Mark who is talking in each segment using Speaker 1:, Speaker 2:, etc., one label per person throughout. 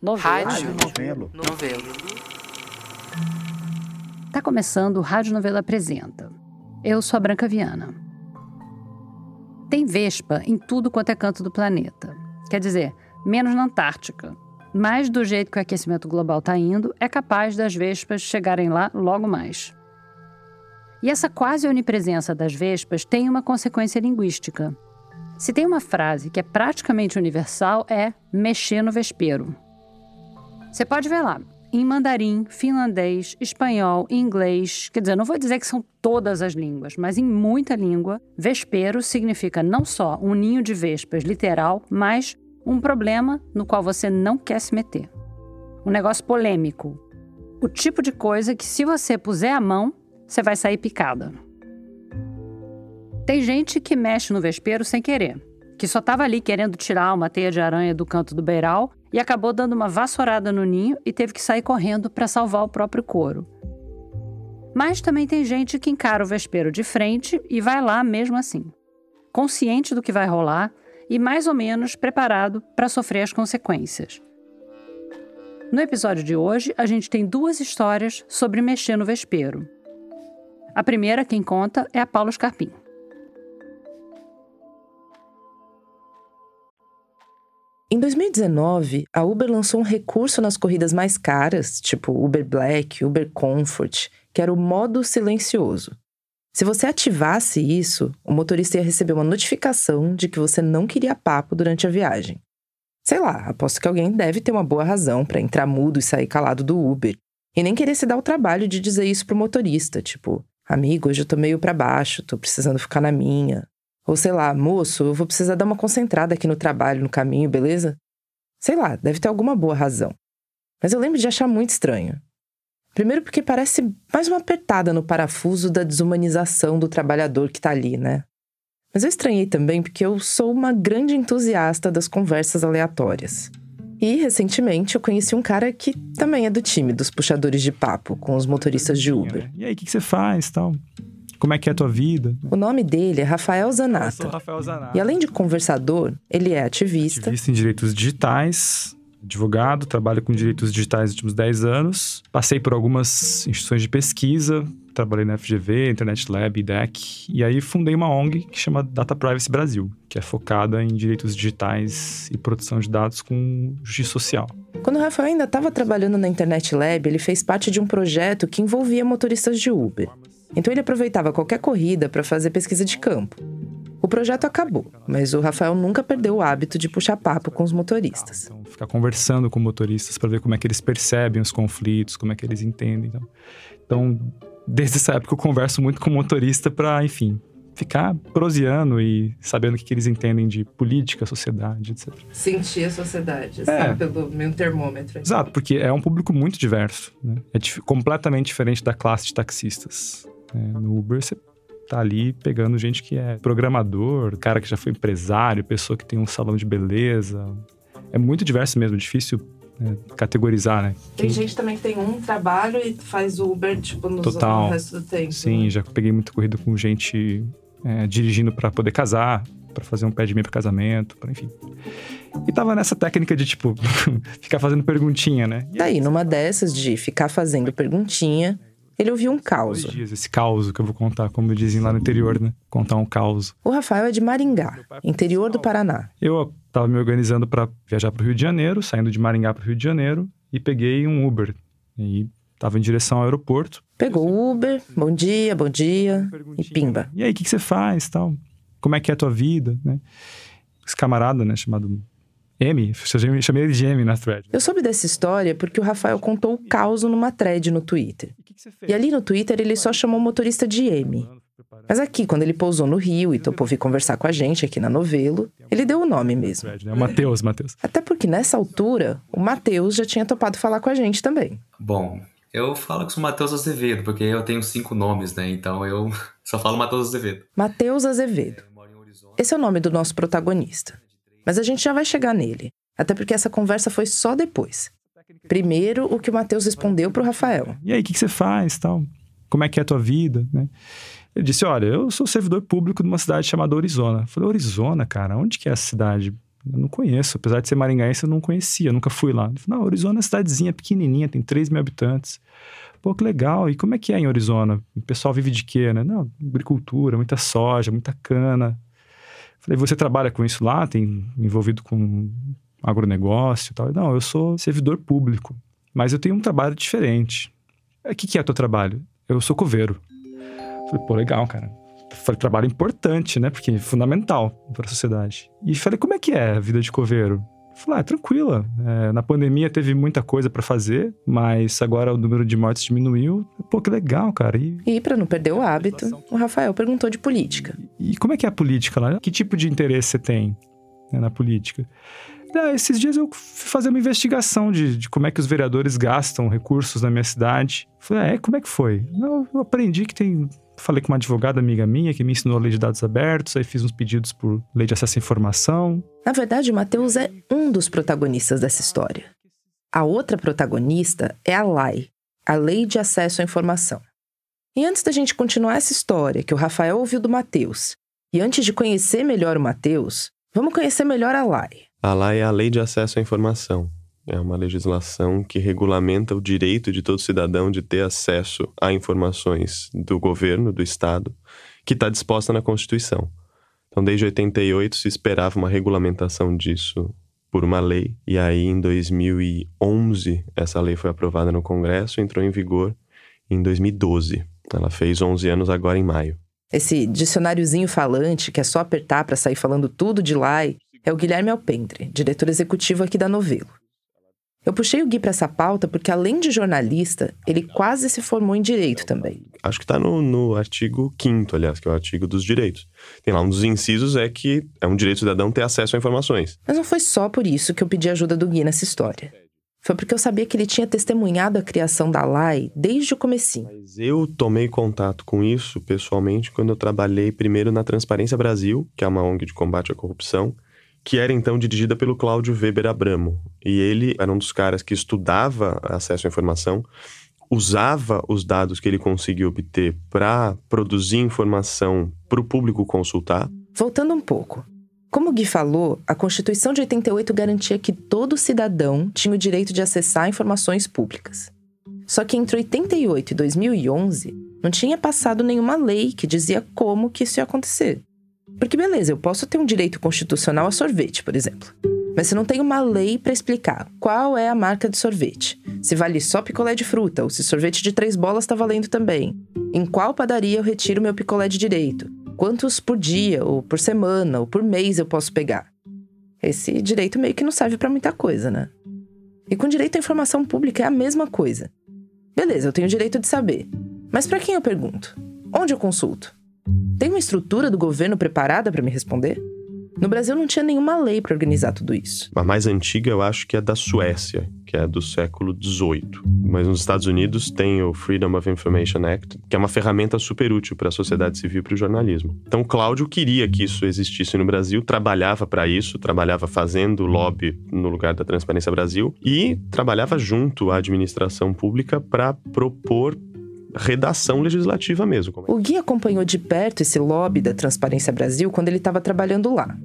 Speaker 1: Novelo.
Speaker 2: Rádio.
Speaker 3: Novelo.
Speaker 2: Novelo.
Speaker 1: Tá começando o Rádio Novelo Apresenta. Eu sou a Branca Viana. Tem vespa em tudo quanto é canto do planeta. Quer dizer, menos na Antártica. Mas do jeito que o aquecimento global está indo, é capaz das vespas chegarem lá logo mais. E essa quase onipresença das vespas tem uma consequência linguística. Se tem uma frase que é praticamente universal, é mexer no vespeiro. Você pode ver lá, em mandarim, finlandês, espanhol, inglês, quer dizer, não vou dizer que são todas as línguas, mas em muita língua, vespeiro significa não só um ninho de vespas literal, mas um problema no qual você não quer se meter. Um negócio polêmico. O tipo de coisa que, se você puser a mão, você vai sair picada. Tem gente que mexe no vespeiro sem querer, que só estava ali querendo tirar uma teia de aranha do canto do beiral e acabou dando uma vassourada no ninho e teve que sair correndo para salvar o próprio couro. Mas também tem gente que encara o vespeiro de frente e vai lá mesmo assim, consciente do que vai rolar e mais ou menos preparado para sofrer as consequências. No episódio de hoje, a gente tem duas histórias sobre mexer no vespeiro. A primeira, quem conta, é a Paula Scarpim.
Speaker 4: Em 2019, a Uber lançou um recurso nas corridas mais caras, tipo Uber Black, Uber Comfort, que era o modo silencioso. Se você ativasse isso, o motorista ia receber uma notificação de que você não queria papo durante a viagem. Sei lá, aposto que alguém deve ter uma boa razão para entrar mudo e sair calado do Uber, e nem querer se dar o trabalho de dizer isso pro motorista, tipo, amigo, hoje eu tô meio para baixo, tô precisando ficar na minha. Ou sei lá, moço, eu vou precisar dar uma concentrada aqui no trabalho, no caminho, beleza? Sei lá, deve ter alguma boa razão. Mas eu lembro de achar muito estranho. Primeiro porque parece mais uma apertada no parafuso da desumanização do trabalhador que tá ali, né? Mas eu estranhei também porque eu sou uma grande entusiasta das conversas aleatórias. E, recentemente, eu conheci um cara que também é do time dos puxadores de papo com os motoristas de Uber.
Speaker 5: E aí, o que, que você faz tal? Como é que é a tua vida?
Speaker 4: O nome dele é Rafael
Speaker 5: Eu
Speaker 4: Zanata.
Speaker 5: sou Rafael Zanata.
Speaker 4: E além de conversador, ele é ativista,
Speaker 5: Ativista em direitos digitais, advogado, trabalho com direitos digitais nos últimos 10 anos. Passei por algumas instituições de pesquisa, trabalhei na FGV, Internet Lab, IDEC. E aí fundei uma ONG que chama Data Privacy Brasil, que é focada em direitos digitais e produção de dados com justiça social.
Speaker 4: Quando o Rafael ainda estava trabalhando na Internet Lab, ele fez parte de um projeto que envolvia motoristas de Uber. Então ele aproveitava qualquer corrida para fazer pesquisa de campo. O projeto acabou, mas o Rafael nunca perdeu o hábito de puxar papo com os motoristas.
Speaker 5: Então, ficar conversando com motoristas para ver como é que eles percebem os conflitos, como é que eles entendem. Então, então desde essa época eu converso muito com motorista para, enfim, ficar proseando e sabendo o que, que eles entendem de política, sociedade, etc.
Speaker 4: Sentir a sociedade,
Speaker 5: É.
Speaker 4: pelo meu termômetro.
Speaker 5: Exato, porque é um público muito diverso. Né? É dif- completamente diferente da classe de taxistas. Né? no Uber, você tá ali pegando gente que é programador, cara que já foi empresário, pessoa que tem um salão de beleza. É muito diverso mesmo, difícil né, categorizar, né?
Speaker 4: Tem gente também que tem um trabalho e faz Uber, tipo, no,
Speaker 5: Total.
Speaker 4: no resto do tempo.
Speaker 5: Sim,
Speaker 4: né?
Speaker 5: já peguei muita corrida com gente é, dirigindo para poder casar, para fazer um pé de meia para casamento, para enfim. E tava nessa técnica de, tipo, ficar fazendo perguntinha, né? E
Speaker 4: Daí, numa dessas de ficar fazendo perguntinha, ele ouviu um caos.
Speaker 5: Dias, esse caos que eu vou contar, como dizem lá no interior, né? Contar um caos.
Speaker 4: O Rafael é de Maringá, interior do Paraná.
Speaker 5: Eu tava me organizando para viajar pro Rio de Janeiro, saindo de Maringá pro Rio de Janeiro, e peguei um Uber. E tava em direção ao aeroporto.
Speaker 4: Pegou o Uber, bom dia, bom dia, e pimba.
Speaker 5: E aí, o que, que você faz tal? Como é que é a tua vida, né? Esse camarada, né, chamado M, eu chamei ele de M na thread.
Speaker 4: Eu soube dessa história porque o Rafael contou o caos numa thread no Twitter.
Speaker 5: E
Speaker 4: ali no Twitter ele só chamou o motorista de M. Mas aqui, quando ele pousou no Rio e topou vir conversar com a gente aqui na Novelo, ele deu o nome mesmo.
Speaker 5: Né? O Matheus, Matheus.
Speaker 4: Até porque nessa altura, o Matheus já tinha topado falar com a gente também.
Speaker 3: Bom, eu falo que sou Matheus Azevedo, porque eu tenho cinco nomes, né? Então eu só falo Matheus Azevedo.
Speaker 4: Matheus Azevedo. Esse é o nome do nosso protagonista. Mas a gente já vai chegar nele. Até porque essa conversa foi só depois. Primeiro, o que o Matheus respondeu pro Rafael.
Speaker 5: E aí, o que, que você faz tal? Como é que é a tua vida, né? Ele disse, olha, eu sou servidor público de uma cidade chamada Arizona. Eu falei, Arizona, cara, onde que é essa cidade? Eu não conheço, apesar de ser maringaense, eu não conhecia, nunca fui lá. Ele falou, não, Arizona é uma cidadezinha pequenininha, tem 3 mil habitantes. Pô, que legal. E como é que é em Arizona? O pessoal vive de quê, né? Não, agricultura, muita soja, muita cana. Falei, você trabalha com isso lá? Tem envolvido com agronegócio e tal? Não, eu sou servidor público, mas eu tenho um trabalho diferente. O que, que é o teu trabalho? Eu sou coveiro. Falei, pô, legal, cara. Falei, trabalho importante, né? Porque é fundamental para a sociedade. E falei, como é que é a vida de coveiro? Falei, ah, tranquila. É, na pandemia teve muita coisa para fazer, mas agora o número de mortes diminuiu. Pô, que legal, cara.
Speaker 4: E, e para não perder o hábito, o Rafael perguntou de política.
Speaker 5: E como é que é a política lá? Que tipo de interesse você tem né, na política? Ah, esses dias eu fui fazer uma investigação de, de, como é que os vereadores gastam recursos na minha cidade. Falei, ah, é? Como é que foi? Não, eu aprendi que tem falei com uma advogada amiga minha que me ensinou a lei de dados abertos, aí fiz uns pedidos por lei de acesso à informação.
Speaker 4: Na verdade, o Matheus é um dos protagonistas dessa história. A outra protagonista é a LAI, a Lei de Acesso à Informação. E antes da gente continuar essa história que o Rafael ouviu do Matheus, e antes de conhecer melhor o Matheus, vamos conhecer melhor a LAI.
Speaker 2: A LAI é a Lei de Acesso à Informação. É uma legislação que regulamenta o direito de todo cidadão de ter acesso a informações do governo, do Estado, que está disposta na Constituição. Então, desde 88 se esperava uma regulamentação disso por uma lei, e aí em 2011 essa lei foi aprovada no Congresso e entrou em vigor em 2012. Ela fez 11 anos agora em maio.
Speaker 4: Esse dicionáriozinho falante que é só apertar para sair falando tudo de lá é o Guilherme Alpendre, diretor executivo aqui da Novelo. Eu puxei o Gui para essa pauta porque, além de jornalista, ele quase se formou em direito também.
Speaker 2: Acho que está no, no artigo 5, aliás, que é o artigo dos direitos. Tem lá um dos incisos é que é um direito cidadão ter acesso a informações.
Speaker 4: Mas não foi só por isso que eu pedi ajuda do Gui nessa história. Foi porque eu sabia que ele tinha testemunhado a criação da LAI desde o comecinho.
Speaker 2: Mas eu tomei contato com isso pessoalmente quando eu trabalhei primeiro na Transparência Brasil, que é uma ONG de combate à corrupção, que era então dirigida pelo Cláudio Weber Abramo. E ele era um dos caras que estudava acesso à informação, usava os dados que ele conseguiu obter para produzir informação para o público consultar.
Speaker 4: Voltando um pouco. Como o Gui falou, a Constituição de 88 garantia que todo cidadão tinha o direito de acessar informações públicas. Só que entre 88 e 2011, não tinha passado nenhuma lei que dizia como que isso ia acontecer. Porque beleza, eu posso ter um direito constitucional a sorvete, por exemplo. Mas se não tem uma lei para explicar qual é a marca de sorvete, se vale só picolé de fruta ou se sorvete de três bolas está valendo também, em qual padaria eu retiro meu picolé de direito, quantos por dia ou por semana ou por mês eu posso pegar. Esse direito meio que não serve para muita coisa, né? E com direito à informação pública é a mesma coisa. Beleza, eu tenho o direito de saber. Mas para quem eu pergunto? Onde eu consulto? Tem uma estrutura do governo preparada para me responder? No Brasil não tinha nenhuma lei para organizar tudo isso.
Speaker 2: A mais antiga eu acho que é da Suécia, que é do século XVIII. Mas nos Estados Unidos tem o Freedom of Information Act, que é uma ferramenta super útil para a sociedade civil e para o jornalismo. Então Cláudio queria que isso existisse no Brasil, trabalhava para isso, trabalhava fazendo lobby no lugar da Transparência Brasil e trabalhava junto à administração pública para propor redação legislativa mesmo.
Speaker 4: O Gui acompanhou de perto esse lobby da Transparência Brasil quando ele estava trabalhando lá.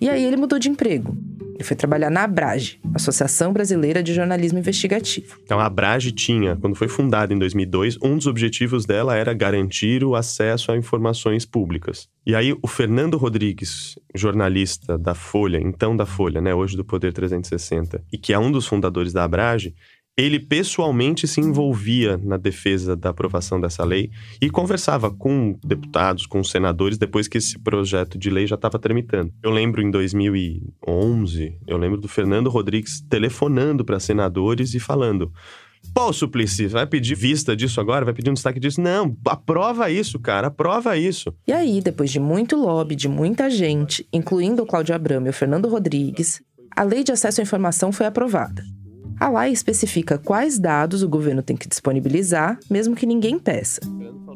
Speaker 4: E aí ele mudou de emprego. Ele foi trabalhar na Abrage, Associação Brasileira de Jornalismo Investigativo.
Speaker 2: Então, a Abrage tinha, quando foi fundada em 2002, um dos objetivos dela era garantir o acesso a informações públicas. E aí, o Fernando Rodrigues, jornalista da Folha, então da Folha, né, hoje do Poder 360, e que é um dos fundadores da Abrage, ele pessoalmente se envolvia na defesa da aprovação dessa lei e conversava com deputados, com senadores, depois que esse projeto de lei já estava tramitando. Eu lembro em 2011, eu lembro do Fernando Rodrigues telefonando para senadores e falando. Pô, Suplicy, vai pedir vista disso agora? Vai pedir um destaque disso? Não, aprova isso, cara, aprova isso.
Speaker 4: E aí, depois de muito lobby de muita gente, incluindo o Cláudio Abramo e o Fernando Rodrigues, a lei de acesso à informação foi aprovada. A lei especifica quais dados o governo tem que disponibilizar, mesmo que ninguém peça.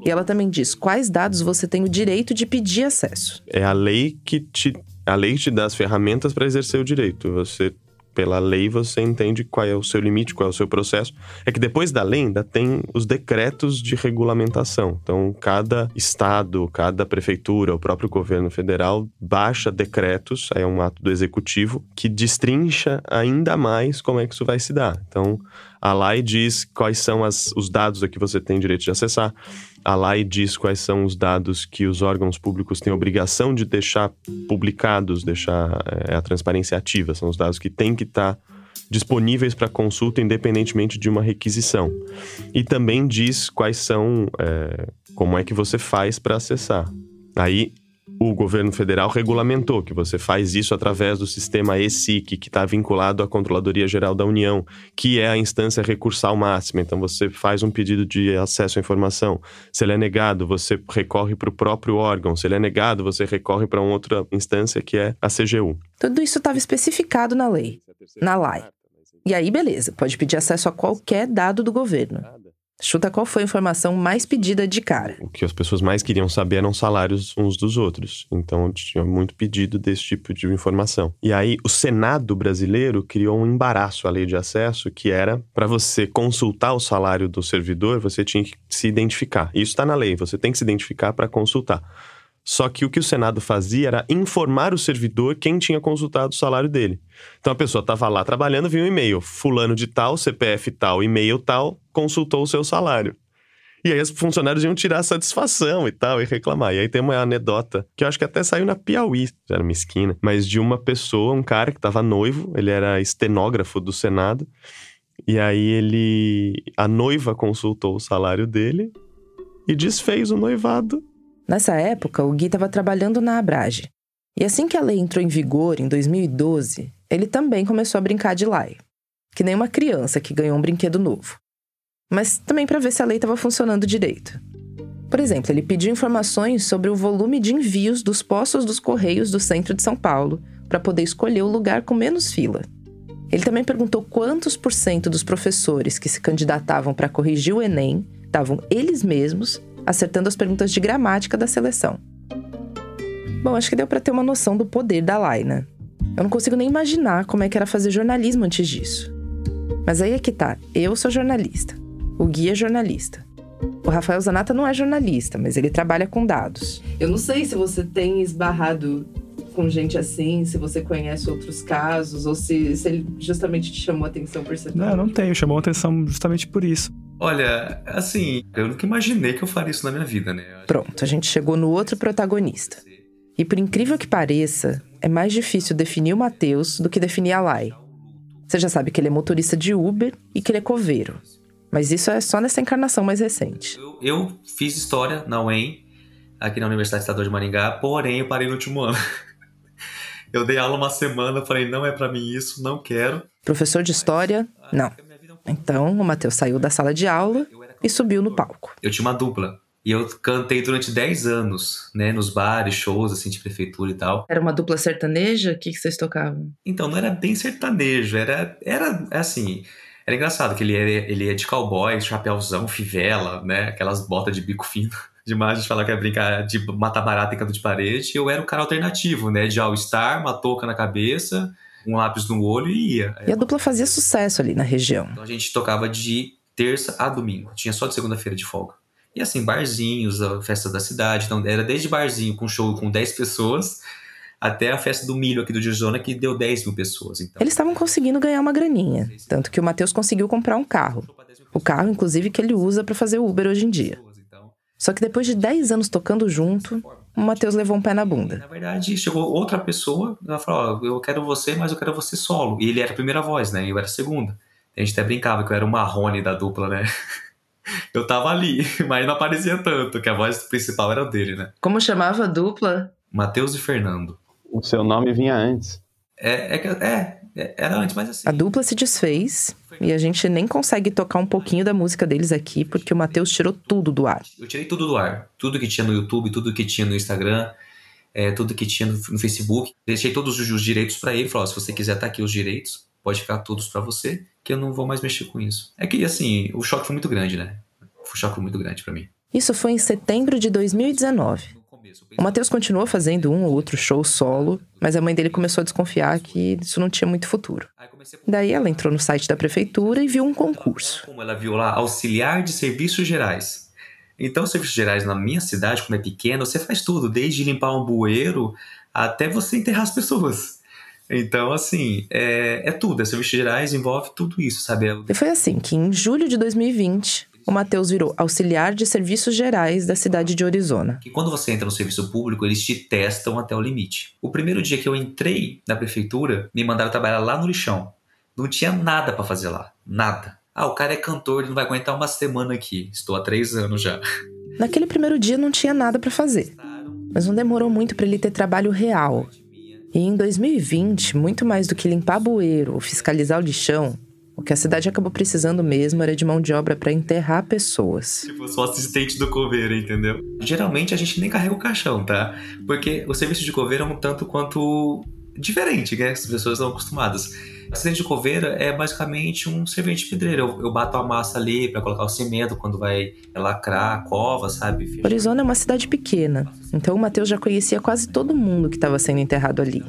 Speaker 4: E ela também diz quais dados você tem o direito de pedir acesso.
Speaker 2: É a lei que te, a lei te dá as ferramentas para exercer o direito. Você pela lei você entende qual é o seu limite, qual é o seu processo. É que depois da lei ainda tem os decretos de regulamentação. Então, cada estado, cada prefeitura, o próprio governo federal baixa decretos, aí é um ato do executivo, que destrincha ainda mais como é que isso vai se dar. Então, a lei diz quais são as, os dados a que você tem direito de acessar. A lei diz quais são os dados que os órgãos públicos têm obrigação de deixar publicados, deixar é, a transparência ativa. São os dados que têm que estar tá disponíveis para consulta independentemente de uma requisição. E também diz quais são, é, como é que você faz para acessar. Aí o governo federal regulamentou que você faz isso através do sistema ESIC, que está vinculado à Controladoria Geral da União, que é a instância recursal máxima. Então, você faz um pedido de acesso à informação. Se ele é negado, você recorre para o próprio órgão. Se ele é negado, você recorre para uma outra instância, que é a CGU.
Speaker 4: Tudo isso estava especificado na lei, na LAI. E aí, beleza, pode pedir acesso a qualquer dado do governo. Chuta qual foi a informação mais pedida de cara.
Speaker 2: O que as pessoas mais queriam saber eram salários uns dos outros. Então tinha muito pedido desse tipo de informação. E aí o Senado brasileiro criou um embaraço à lei de acesso que era para você consultar o salário do servidor, você tinha que se identificar. Isso está na lei, você tem que se identificar para consultar. Só que o que o Senado fazia era informar o servidor quem tinha consultado o salário dele. Então a pessoa estava lá trabalhando, viu um e-mail, fulano de tal, CPF tal, e-mail tal, consultou o seu salário. E aí os funcionários iam tirar satisfação e tal, e reclamar. E aí tem uma anedota, que eu acho que até saiu na Piauí, já era uma esquina, mas de uma pessoa, um cara que estava noivo, ele era estenógrafo do Senado, e aí ele. A noiva consultou o salário dele e desfez o noivado
Speaker 4: Nessa época, o Gui estava trabalhando na Abrage. E assim que a lei entrou em vigor, em 2012, ele também começou a brincar de lai. Que nem uma criança que ganhou um brinquedo novo. Mas também para ver se a lei estava funcionando direito. Por exemplo, ele pediu informações sobre o volume de envios dos postos dos Correios do centro de São Paulo para poder escolher o lugar com menos fila. Ele também perguntou quantos por cento dos professores que se candidatavam para corrigir o Enem estavam eles mesmos acertando as perguntas de gramática da seleção. Bom, acho que deu para ter uma noção do poder da Laina. Eu não consigo nem imaginar como é que era fazer jornalismo antes disso. Mas aí é que tá, eu sou jornalista, o Gui é jornalista. O Rafael Zanata não é jornalista, mas ele trabalha com dados.
Speaker 6: Eu não sei se você tem esbarrado com gente assim, se você conhece outros casos, ou se, se ele justamente te chamou a atenção por ser.
Speaker 5: Não, não tenho, chamou a atenção justamente por isso.
Speaker 3: Olha, assim, eu nunca imaginei que eu faria isso na minha vida, né?
Speaker 4: Pronto, a gente chegou no outro protagonista. E por incrível que pareça, é mais difícil definir o Matheus do que definir a Lai. Você já sabe que ele é motorista de Uber e que ele é coveiro. Mas isso é só nessa encarnação mais recente.
Speaker 3: Eu, eu fiz história na UEM, aqui na Universidade Estadual de Maringá, porém eu parei no último ano. Eu dei aula uma semana, falei, não é para mim isso, não quero.
Speaker 4: Professor de história, não. Então, o Matheus saiu da sala de aula e subiu no palco.
Speaker 3: Eu tinha uma dupla. E eu cantei durante 10 anos, né? Nos bares, shows, assim, de prefeitura e tal.
Speaker 6: Era uma dupla sertaneja? O que, que vocês tocavam?
Speaker 3: Então, não era bem sertanejo. Era, era assim... Era engraçado que ele é, ele é de cowboy, chapéuzão, fivela, né? Aquelas botas de bico fino. Demais de falar que é brincar de matar barata em canto de parede. Eu era o cara alternativo, né? De all-star, uma touca na cabeça um lápis no olho e ia.
Speaker 4: E a dupla fazia sucesso ali na região.
Speaker 3: Então a gente tocava de terça a domingo. Tinha só de segunda-feira de folga. E assim, barzinhos, a festa da cidade. Então era desde barzinho com show com 10 pessoas até a festa do milho aqui do Dirzona, que deu 10 mil pessoas. Então.
Speaker 4: Eles estavam conseguindo ganhar uma graninha. Tanto que o Matheus conseguiu comprar um carro. O carro, inclusive, que ele usa para fazer Uber hoje em dia. Só que depois de 10 anos tocando junto, o Matheus levou um pé na bunda.
Speaker 3: Na verdade, chegou outra pessoa, ela falou: oh, Eu quero você, mas eu quero você solo. E ele era a primeira voz, né? E eu era a segunda. A gente até brincava que eu era o Marrone da dupla, né? eu tava ali, mas não aparecia tanto, que a voz principal era dele, né?
Speaker 6: Como chamava a dupla?
Speaker 3: Matheus e Fernando.
Speaker 7: O seu nome vinha antes.
Speaker 3: É, é, é, é era antes, mas assim.
Speaker 4: A dupla se desfez e a gente nem consegue tocar um pouquinho da música deles aqui, porque o Matheus tirou tudo do ar.
Speaker 3: Eu tirei tudo do ar. Tudo que tinha no YouTube, tudo que tinha no Instagram, é, tudo que tinha no, Facebook. Deixei todos os, os direitos para ele. Falei: se você quiser estar tá aqui os direitos, pode ficar todos para você, que eu não vou mais mexer com isso. É que, assim, o choque foi muito grande, né? Foi um choque muito grande para mim.
Speaker 4: Isso foi em setembro de 2019. O Matheus continuou fazendo um ou outro show solo, mas a mãe dele começou a desconfiar que isso não tinha muito futuro. Daí ela entrou no site da prefeitura e viu um concurso.
Speaker 3: Como ela viu lá, auxiliar de serviços gerais. Então, serviços gerais na minha cidade, como é pequena, você faz tudo, desde limpar um bueiro até você enterrar as pessoas. Então, assim, é, é tudo. É serviços gerais, envolve tudo isso, sabe?
Speaker 4: E foi assim que, em julho de 2020, o Matheus virou auxiliar de serviços gerais da cidade de Arizona.
Speaker 3: Que quando você entra no serviço público, eles te testam até o limite. O primeiro dia que eu entrei na prefeitura, me mandaram trabalhar lá no lixão. Não tinha nada para fazer lá. Nada. Ah, o cara é cantor, ele não vai aguentar uma semana aqui. Estou há três anos já.
Speaker 4: Naquele primeiro dia não tinha nada para fazer. Mas não demorou muito para ele ter trabalho real. E em 2020, muito mais do que limpar bueiro ou fiscalizar o lixão, o que a cidade acabou precisando mesmo era de mão de obra para enterrar pessoas.
Speaker 3: Tipo, sou assistente do coveiro, entendeu? Geralmente a gente nem carrega o caixão, tá? Porque o serviço de coveiro é um tanto quanto diferente, né? As pessoas estão acostumadas. Assistente de coveiro é basicamente um servente pedreiro. Eu, eu bato a massa ali para colocar o cimento quando vai lacrar a cova, sabe?
Speaker 4: Arizona é uma cidade pequena, então o Matheus já conhecia quase todo mundo que estava sendo enterrado ali.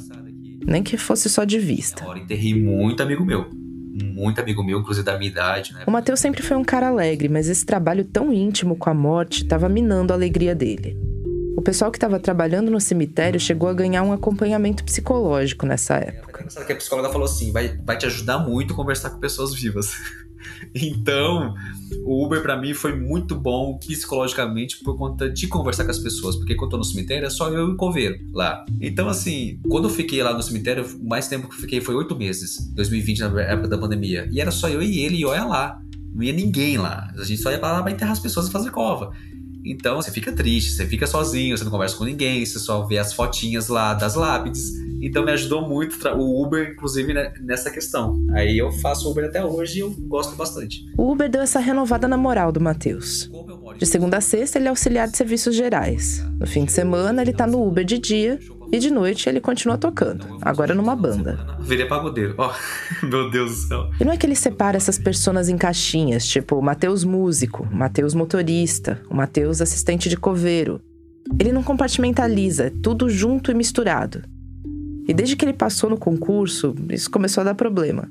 Speaker 4: Nem que fosse só de vista.
Speaker 3: Eu enterrei muito amigo meu muito amigo meu, inclusive da minha idade, né?
Speaker 4: O Matheus sempre foi um cara alegre, mas esse trabalho tão íntimo com a morte estava minando a alegria dele. O pessoal que estava trabalhando no cemitério chegou a ganhar um acompanhamento psicológico nessa época.
Speaker 3: É, que a psicóloga falou assim, vai, vai te ajudar muito conversar com pessoas vivas. Então, o Uber para mim foi muito bom psicologicamente por conta de conversar com as pessoas, porque quando eu tô no cemitério é só eu e o coveiro lá. Então, assim, quando eu fiquei lá no cemitério, o mais tempo que eu fiquei foi oito meses, 2020, na época da pandemia. E era só eu e ele, e olha lá. Não ia ninguém lá. A gente só ia pra lá pra enterrar as pessoas e fazer cova. Então você fica triste, você fica sozinho, você não conversa com ninguém, você só vê as fotinhas lá das lápides. Então me ajudou muito o Uber, inclusive, né, nessa questão. Aí eu faço Uber até hoje e eu gosto bastante.
Speaker 4: O Uber deu essa renovada na moral do Matheus. De segunda a sexta, ele é auxiliar de serviços gerais. No fim de semana, ele tá no Uber de dia e de noite ele continua tocando, agora numa banda.
Speaker 3: Virei pagodeiro. Ó, oh, meu Deus do céu.
Speaker 4: E não é que ele separa essas pessoas em caixinhas, tipo o Matheus músico, o Matheus motorista, o Matheus assistente de coveiro. Ele não compartimentaliza, é tudo junto e misturado. E desde que ele passou no concurso, isso começou a dar problema.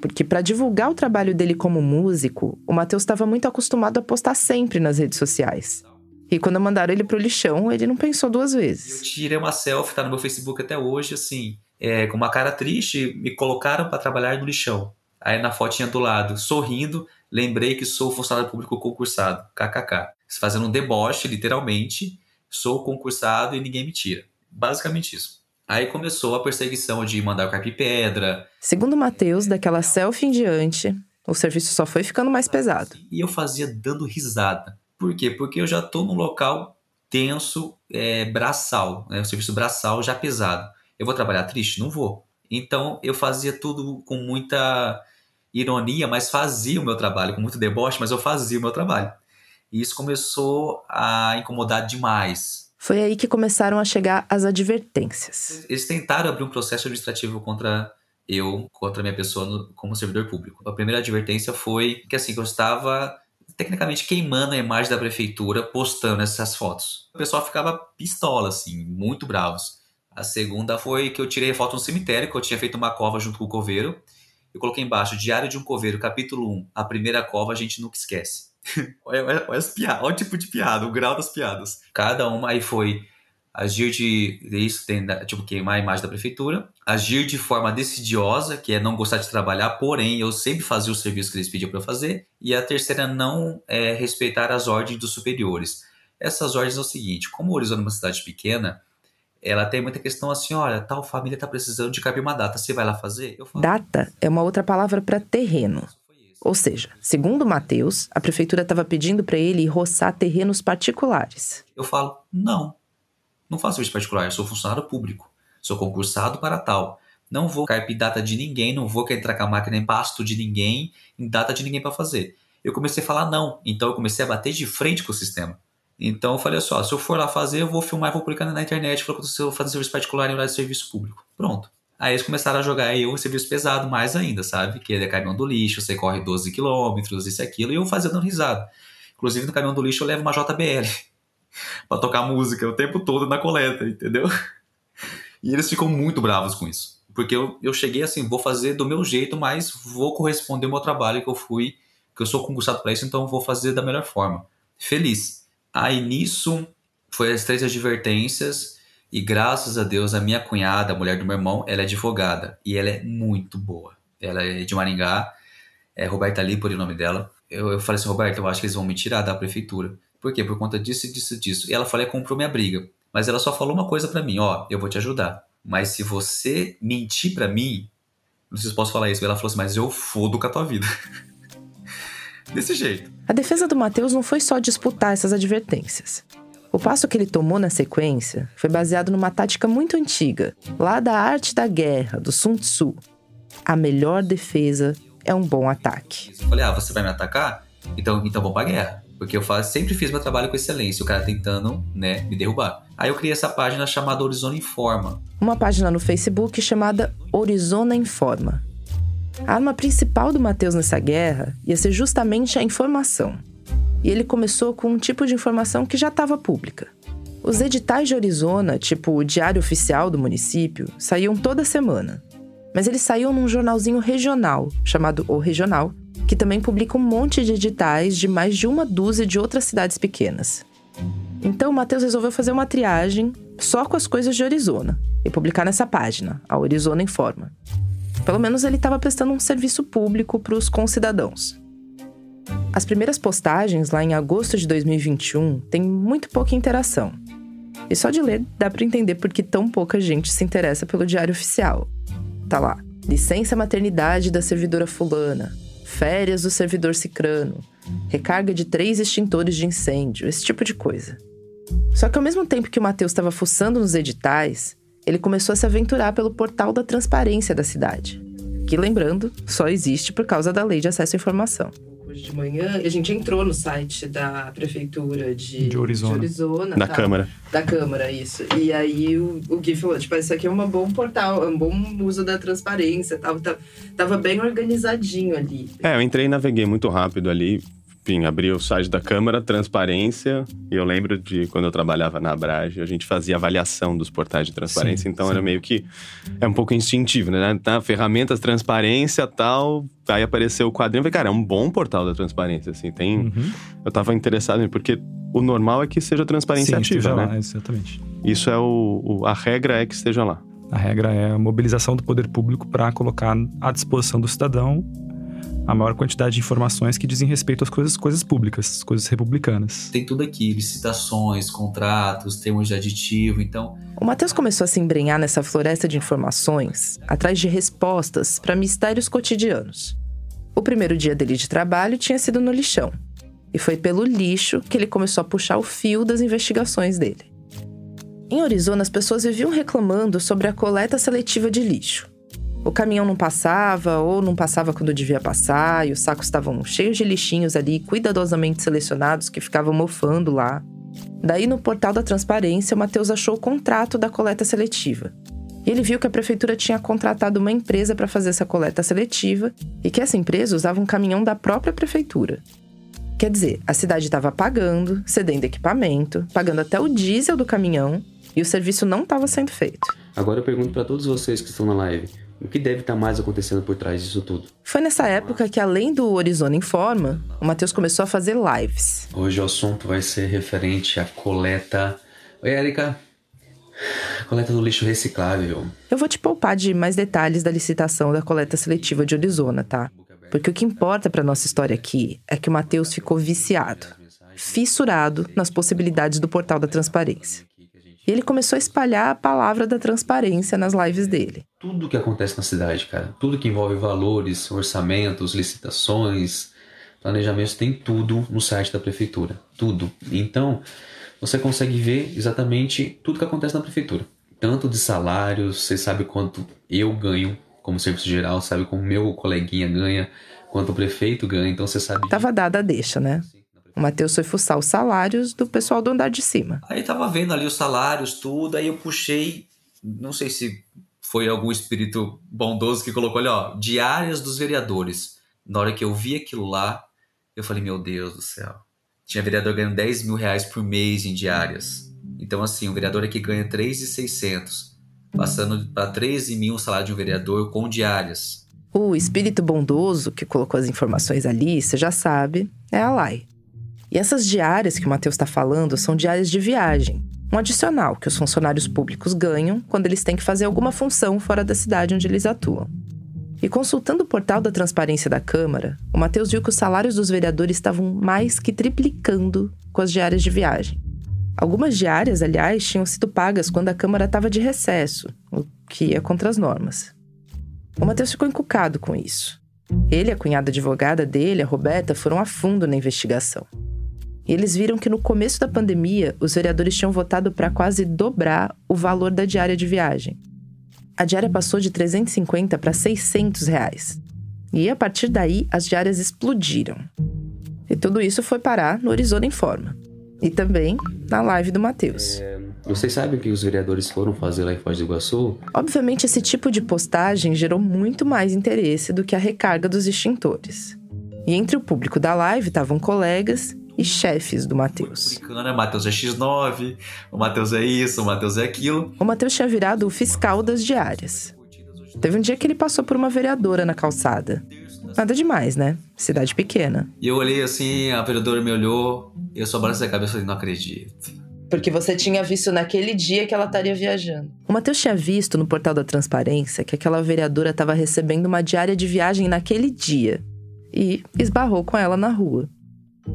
Speaker 4: Porque para divulgar o trabalho dele como músico, o Matheus estava muito acostumado a postar sempre nas redes sociais. E quando mandaram ele pro lixão, ele não pensou duas vezes.
Speaker 3: Eu tirei uma selfie, tá no meu Facebook até hoje, assim, é, com uma cara triste, me colocaram para trabalhar no lixão. Aí na fotinha do lado, sorrindo, lembrei que sou funcionário público concursado, kkk. Fazendo um deboche, literalmente, sou concursado e ninguém me tira. Basicamente isso. Aí começou a perseguição de mandar o pedra.
Speaker 4: Segundo Matheus, daquela selfie em diante, o serviço só foi ficando mais pesado.
Speaker 3: E eu fazia dando risada. Por quê? Porque eu já estou num local tenso, é, braçal, né? o serviço braçal já pesado. Eu vou trabalhar triste? Não vou. Então eu fazia tudo com muita ironia, mas fazia o meu trabalho, com muito deboche, mas eu fazia o meu trabalho. E isso começou a incomodar demais.
Speaker 4: Foi aí que começaram a chegar as advertências.
Speaker 3: Eles tentaram abrir um processo administrativo contra eu, contra a minha pessoa no, como servidor público. A primeira advertência foi que assim, que eu estava tecnicamente queimando a imagem da prefeitura postando essas fotos. O pessoal ficava pistola, assim, muito bravos. A segunda foi que eu tirei foto no cemitério, que eu tinha feito uma cova junto com o coveiro. Eu coloquei embaixo, Diário de um Coveiro, capítulo 1, a primeira cova a gente nunca esquece. olha, olha, olha, as piadas, olha o tipo de piada, o grau das piadas. Cada uma aí foi agir de. Isso tem, tipo, queimar a imagem da prefeitura. Agir de forma decidiosa, que é não gostar de trabalhar, porém eu sempre fazia o serviço que eles pediam para fazer. E a terceira, não é, respeitar as ordens dos superiores. Essas ordens é o seguinte: como o Horizonte é uma cidade pequena, ela tem muita questão assim: olha, tal família está precisando de caber uma data, você vai lá fazer?
Speaker 4: Data é uma outra palavra para terreno. Ou seja, segundo Mateus, a prefeitura estava pedindo para ele roçar terrenos particulares.
Speaker 3: Eu falo, não, não faço serviço particular, eu sou funcionário público, sou concursado para tal. Não vou carpir data de ninguém, não vou entrar com a máquina em pasto de ninguém, em data de ninguém para fazer. Eu comecei a falar não, então eu comecei a bater de frente com o sistema. Então eu falei só, se eu for lá fazer, eu vou filmar vou publicar na internet, falando que eu vou fazer serviço particular em horário de serviço público. Pronto. Aí eles começaram a jogar eu serviço pesado mais ainda, sabe? Que é caminhão do lixo, você corre 12 quilômetros, isso e aquilo, e eu fazia dando risada. Inclusive no caminhão do lixo eu levo uma JBL. pra tocar música o tempo todo na coleta, entendeu? E eles ficam muito bravos com isso. Porque eu, eu cheguei assim, vou fazer do meu jeito, mas vou corresponder ao meu trabalho que eu fui, que eu sou concursado para isso, então vou fazer da melhor forma. Feliz. Aí nisso, foi as três advertências, e graças a Deus, a minha cunhada, a mulher do meu irmão, ela é advogada, e ela é muito boa. Ela é de Maringá, é Roberta Lipori o nome dela. Eu, eu falei assim, Roberta, eu acho que eles vão me tirar da prefeitura. Por quê? Por conta disso, disso, disso. E ela falou, comprou minha briga. Mas ela só falou uma coisa para mim, ó, eu vou te ajudar. Mas se você mentir para mim, não sei se posso falar isso, ela falou assim, mas eu fodo com a tua vida. Desse jeito.
Speaker 4: A defesa do Matheus não foi só disputar essas advertências. O passo que ele tomou na sequência foi baseado numa tática muito antiga, lá da arte da guerra, do Sun Tzu. A melhor defesa é um bom ataque.
Speaker 3: Eu falei, ah, você vai me atacar? Então, então vamos pra guerra. Porque eu faço, sempre fiz meu trabalho com excelência, o cara tentando, né, me derrubar. Aí eu criei essa página chamada Horizona Informa.
Speaker 4: Uma página no Facebook chamada Horizona Informa. A arma principal do Matheus nessa guerra ia ser justamente a informação. E ele começou com um tipo de informação que já estava pública. Os editais de Arizona, tipo o Diário Oficial do município, saíam toda semana. Mas eles saíam num jornalzinho regional, chamado O Regional, que também publica um monte de editais de mais de uma dúzia de outras cidades pequenas. Então o Matheus resolveu fazer uma triagem só com as coisas de Arizona e publicar nessa página, a Arizona Informa. Pelo menos ele estava prestando um serviço público para os concidadãos. As primeiras postagens, lá em agosto de 2021, têm muito pouca interação. E só de ler dá para entender por que tão pouca gente se interessa pelo Diário Oficial. Tá lá: licença maternidade da servidora fulana, férias do servidor cicrano, recarga de três extintores de incêndio, esse tipo de coisa. Só que ao mesmo tempo que o Matheus estava fuçando nos editais, ele começou a se aventurar pelo portal da transparência da cidade, que, lembrando, só existe por causa da lei de acesso à informação.
Speaker 6: Hoje de manhã, a gente entrou no site da prefeitura de,
Speaker 5: De Arizona.
Speaker 6: Arizona,
Speaker 2: Da
Speaker 6: tá?
Speaker 2: Câmara.
Speaker 6: Da Câmara, isso. E aí o, o Gui falou, tipo, isso aqui é um bom portal, é um bom uso da transparência, tava, tava, tava bem organizadinho ali.
Speaker 7: É, eu entrei e naveguei muito rápido ali. Enfim, abri o site da Câmara, transparência. E eu lembro de quando eu trabalhava na Abrage, a gente fazia avaliação dos portais de transparência.
Speaker 5: Sim,
Speaker 7: então
Speaker 5: sim.
Speaker 7: era meio que. É um pouco instintivo, né? Tá, ferramentas, transparência tal. Aí apareceu o quadrinho. Eu falei, cara, é um bom portal da transparência, assim. Tem.
Speaker 5: Uhum.
Speaker 7: Eu tava interessado em. Porque o normal é que seja transparência
Speaker 5: Sim,
Speaker 7: ativa, né?
Speaker 5: lá, exatamente.
Speaker 7: Isso é o, o- A regra é que esteja lá.
Speaker 5: A regra é a mobilização do poder público para colocar à disposição do cidadão a maior quantidade de informações que dizem respeito às coisas, coisas públicas, às coisas republicanas.
Speaker 3: Tem tudo aqui, licitações, contratos, termos de aditivo, então
Speaker 4: O Matheus começou a se embrenhar nessa floresta de informações, atrás de respostas para mistérios cotidianos. O primeiro dia dele de trabalho tinha sido no lixão. E foi pelo lixo que ele começou a puxar o fio das investigações dele. Em Arizona, as pessoas viviam reclamando sobre a coleta seletiva de lixo. O caminhão não passava, ou não passava quando devia passar, e os sacos estavam cheios de lixinhos ali, cuidadosamente selecionados, que ficavam mofando lá. Daí, no portal da transparência, o Matheus achou o contrato da coleta seletiva. E ele viu que a prefeitura tinha contratado uma empresa para fazer essa coleta seletiva e que essa empresa usava um caminhão da própria prefeitura. Quer dizer, a cidade estava pagando, cedendo equipamento, pagando até o diesel do caminhão e o serviço não estava sendo feito.
Speaker 8: Agora eu pergunto para todos vocês que estão na live: o que deve estar mais acontecendo por trás disso tudo?
Speaker 4: Foi nessa época que, além do Horizona Informa, o Matheus começou a fazer lives.
Speaker 8: Hoje o assunto vai ser referente à coleta. Oi, Erika. Coleta do lixo reciclável.
Speaker 4: Eu vou te poupar de mais detalhes da licitação da coleta seletiva de Arizona, tá? Porque o que importa para nossa história aqui é que o Matheus ficou viciado, fissurado nas possibilidades do portal da transparência. E ele começou a espalhar a palavra da transparência nas lives dele.
Speaker 8: Tudo que acontece na cidade, cara. Tudo que envolve valores, orçamentos, licitações, planejamentos, tem tudo no site da prefeitura. Tudo. Então, você consegue ver exatamente tudo que acontece na prefeitura. Tanto de salários, você sabe quanto eu ganho como serviço geral, sabe como meu coleguinha ganha, quanto o prefeito ganha, então você sabe.
Speaker 4: Tava dada a deixa, né? O Matheus foi fuçar os salários do pessoal do andar de cima.
Speaker 3: Aí tava vendo ali os salários, tudo, aí eu puxei, não sei se foi algum espírito bondoso que colocou ali, ó, diárias dos vereadores. Na hora que eu vi aquilo lá, eu falei, meu Deus do céu. tinha vereador ganhando 10 mil reais por mês em diárias. Então, assim, o vereador aqui ganha 3,600, passando para 13 mil o salário de um vereador com diárias.
Speaker 4: O espírito bondoso que colocou as informações ali, você já sabe, é a Lai. E essas diárias que o Matheus está falando são diárias de viagem, um adicional que os funcionários públicos ganham quando eles têm que fazer alguma função fora da cidade onde eles atuam. E consultando o portal da transparência da Câmara, o Matheus viu que os salários dos vereadores estavam mais que triplicando com as diárias de viagem. Algumas diárias, aliás, tinham sido pagas quando a Câmara estava de recesso, o que ia contra as normas. O Matheus ficou encucado com isso. Ele e a cunhada advogada dele, a Roberta, foram a fundo na investigação. E eles viram que no começo da pandemia, os vereadores tinham votado para quase dobrar o valor da diária de viagem a diária passou de 350 para 600 reais. E a partir daí, as diárias explodiram. E tudo isso foi parar no Arizona Informa. E também na live do Matheus.
Speaker 8: É, vocês sabem o que os vereadores foram fazer lá em Foz do Iguaçu?
Speaker 4: Obviamente, esse tipo de postagem gerou muito mais interesse do que a recarga dos extintores. E entre o público da live estavam colegas e chefes do Matheus.
Speaker 3: O Matheus é X9, o Matheus é isso, o Matheus é aquilo.
Speaker 4: O Matheus tinha virado o fiscal das diárias. Teve um dia que ele passou por uma vereadora na calçada. Nada demais, né? Cidade pequena.
Speaker 3: E eu olhei assim, a vereadora me olhou, e eu só balancei a cabeça e falei, não acredito.
Speaker 6: Porque você tinha visto naquele dia que ela estaria viajando.
Speaker 4: O Matheus tinha visto no portal da transparência que aquela vereadora estava recebendo uma diária de viagem naquele dia. E esbarrou com ela na rua.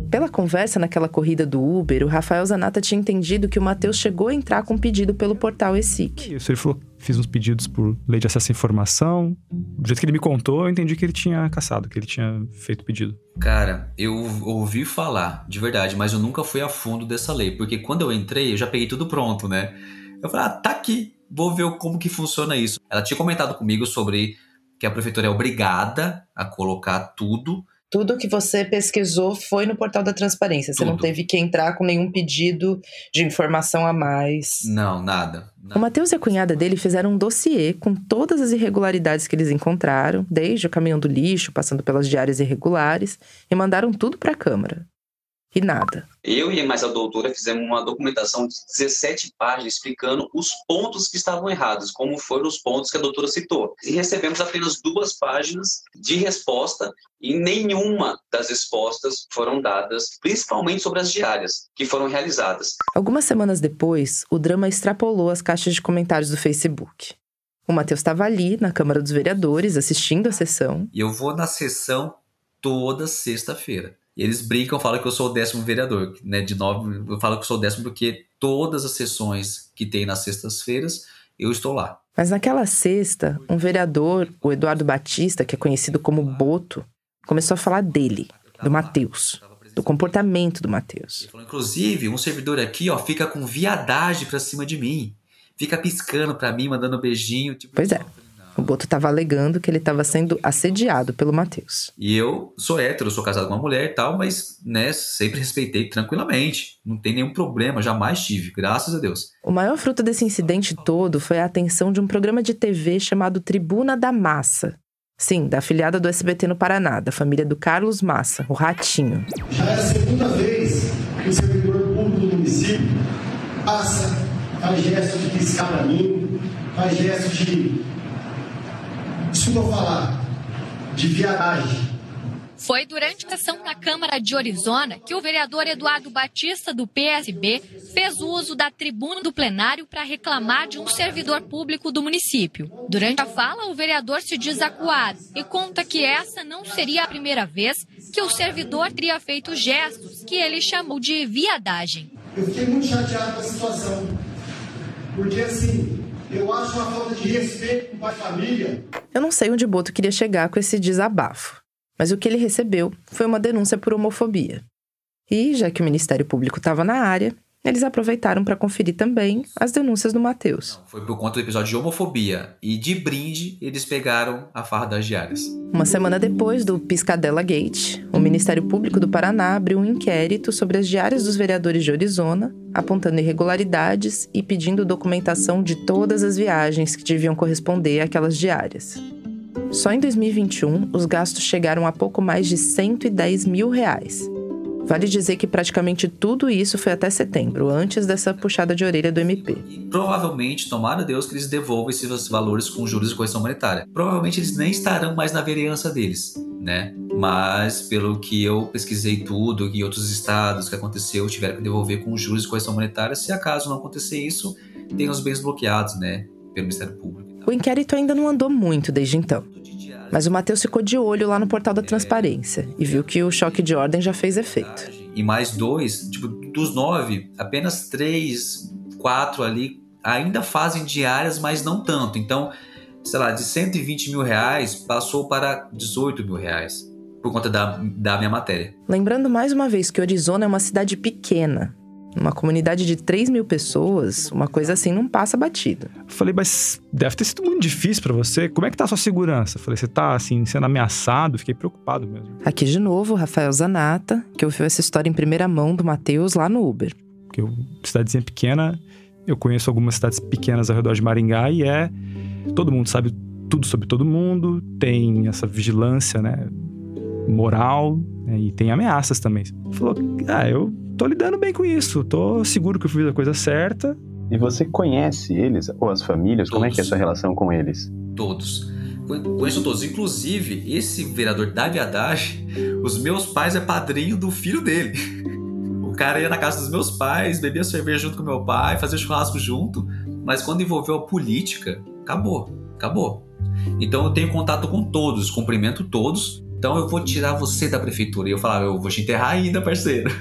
Speaker 4: Pela conversa naquela corrida do Uber, o Rafael Zanata tinha entendido que o Matheus chegou a entrar com um pedido pelo portal ESIC.
Speaker 5: Isso, ele falou fiz uns pedidos por lei de acesso à informação. Do jeito que ele me contou, eu entendi que ele tinha caçado, que ele tinha feito pedido.
Speaker 3: Cara, eu ouvi falar, de verdade, mas eu nunca fui a fundo dessa lei, porque quando eu entrei, eu já peguei tudo pronto, né? Eu falei, ah, tá aqui, vou ver como que funciona isso. Ela tinha comentado comigo sobre que a prefeitura é obrigada a colocar tudo
Speaker 6: tudo que você pesquisou foi no portal da transparência. Você
Speaker 3: Tudo.
Speaker 6: não teve que entrar com nenhum pedido de informação a mais.
Speaker 3: Não, nada.
Speaker 4: O Matheus e a cunhada dele fizeram um dossiê com todas as irregularidades que eles encontraram, desde o caminhão do lixo, passando pelas diárias irregulares, e mandaram tudo para a Câmara e nada.
Speaker 9: Eu e mais a doutora fizemos uma documentação de 17 páginas explicando os pontos que estavam errados, como foram os pontos que a doutora citou. E recebemos apenas duas páginas de resposta e nenhuma das respostas foram dadas, principalmente sobre as diárias que foram realizadas.
Speaker 4: Algumas semanas depois, o drama extrapolou as caixas de comentários do Facebook. O Matheus estava ali, na Câmara dos Vereadores, assistindo a sessão.
Speaker 3: E eu vou na sessão toda sexta-feira. E eles brincam, falam que eu sou o décimo vereador, né? De nove, eu falo que eu sou o décimo porque todas as sessões que tem nas sextas-feiras, eu estou lá.
Speaker 4: Mas naquela sexta, um vereador, o Eduardo Batista, que é conhecido como Boto, começou a falar dele, do Matheus, do comportamento do Matheus.
Speaker 3: Inclusive, um servidor aqui, ó, fica com viadagem pra cima de mim. Fica piscando pra mim, mandando beijinho. Tipo,
Speaker 4: pois é. O Boto estava alegando que ele estava sendo assediado pelo Matheus.
Speaker 3: E eu sou hétero, sou casado com uma mulher e tal, mas, né, sempre respeitei tranquilamente. Não tem nenhum problema, jamais tive, graças a Deus.
Speaker 4: O maior fruto desse incidente todo foi a atenção de um programa de TV chamado Tribuna da Massa. Sim, da afiliada do SBT no Paraná, da família do Carlos Massa, o Ratinho.
Speaker 10: Já é a segunda vez que o servidor público do município passa, faz gestos de piscar para mim, faz gestos de desculpa falar, de viadagem.
Speaker 11: Foi durante a sessão na Câmara de Arizona que o vereador Eduardo Batista, do PSB, fez uso da tribuna do plenário para reclamar de um servidor público do município. Durante a fala, o vereador se diz acuado e conta que essa não seria a primeira vez que o servidor teria feito gestos que ele chamou de viadagem.
Speaker 10: Eu fiquei muito chateado com a situação, porque assim, eu acho uma falta de respeito com de família.
Speaker 4: Eu não sei onde Boto queria chegar com esse desabafo, mas o que ele recebeu foi uma denúncia por homofobia. E, já que o Ministério Público estava na área, eles aproveitaram para conferir também as denúncias do Matheus.
Speaker 3: Foi por conta do episódio de homofobia e de brinde eles pegaram a farra das diárias.
Speaker 4: Uma semana depois do Piscadela Gate, o Ministério Público do Paraná abriu um inquérito sobre as diárias dos vereadores de Arizona, apontando irregularidades e pedindo documentação de todas as viagens que deviam corresponder àquelas diárias. Só em 2021, os gastos chegaram a pouco mais de 110 mil reais. Vale dizer que praticamente tudo isso foi até setembro, antes dessa puxada de orelha do MP.
Speaker 3: E provavelmente, tomara Deus que eles devolvam esses valores com juros de correção monetária. Provavelmente eles nem estarão mais na vereança deles, né? Mas pelo que eu pesquisei tudo, que outros estados que aconteceu tiveram que devolver com juros de correção monetária, se acaso não acontecer isso, tem os bens bloqueados, né? Pelo Ministério Público.
Speaker 4: O inquérito ainda não andou muito desde então. Mas o Matheus ficou de olho lá no portal da transparência e viu que o choque de ordem já fez efeito.
Speaker 3: E mais dois, tipo, dos nove, apenas três, quatro ali ainda fazem diárias, mas não tanto. Então, sei lá, de 120 mil reais passou para 18 mil reais por conta da, da minha matéria.
Speaker 4: Lembrando mais uma vez que Arizona é uma cidade pequena, uma comunidade de 3 mil pessoas, uma coisa assim não passa batido.
Speaker 5: Falei, mas deve ter sido muito difícil para você. Como é que tá a sua segurança? Falei, você tá assim, sendo ameaçado? Fiquei preocupado mesmo.
Speaker 4: Aqui de novo, Rafael Zanata, que ouviu essa história em primeira mão do Matheus lá no Uber.
Speaker 5: Porque eu, cidadezinha pequena, eu conheço algumas cidades pequenas ao redor de Maringá e é. Todo mundo sabe tudo sobre todo mundo, tem essa vigilância, né? Moral, né, e tem ameaças também. Falou, ah, eu tô lidando bem com isso, tô seguro que eu fiz a coisa certa.
Speaker 12: E você conhece eles, ou as famílias? Todos. Como é que é a sua relação com eles?
Speaker 3: Todos. Conheço todos. Inclusive, esse vereador Davi Haddad, os meus pais é padrinho do filho dele. O cara ia na casa dos meus pais, bebia cerveja junto com meu pai, fazia churrasco junto, mas quando envolveu a política, acabou, acabou. Então eu tenho contato com todos, cumprimento todos. Então eu vou tirar você da prefeitura. E eu falava, eu vou te enterrar ainda, parceiro.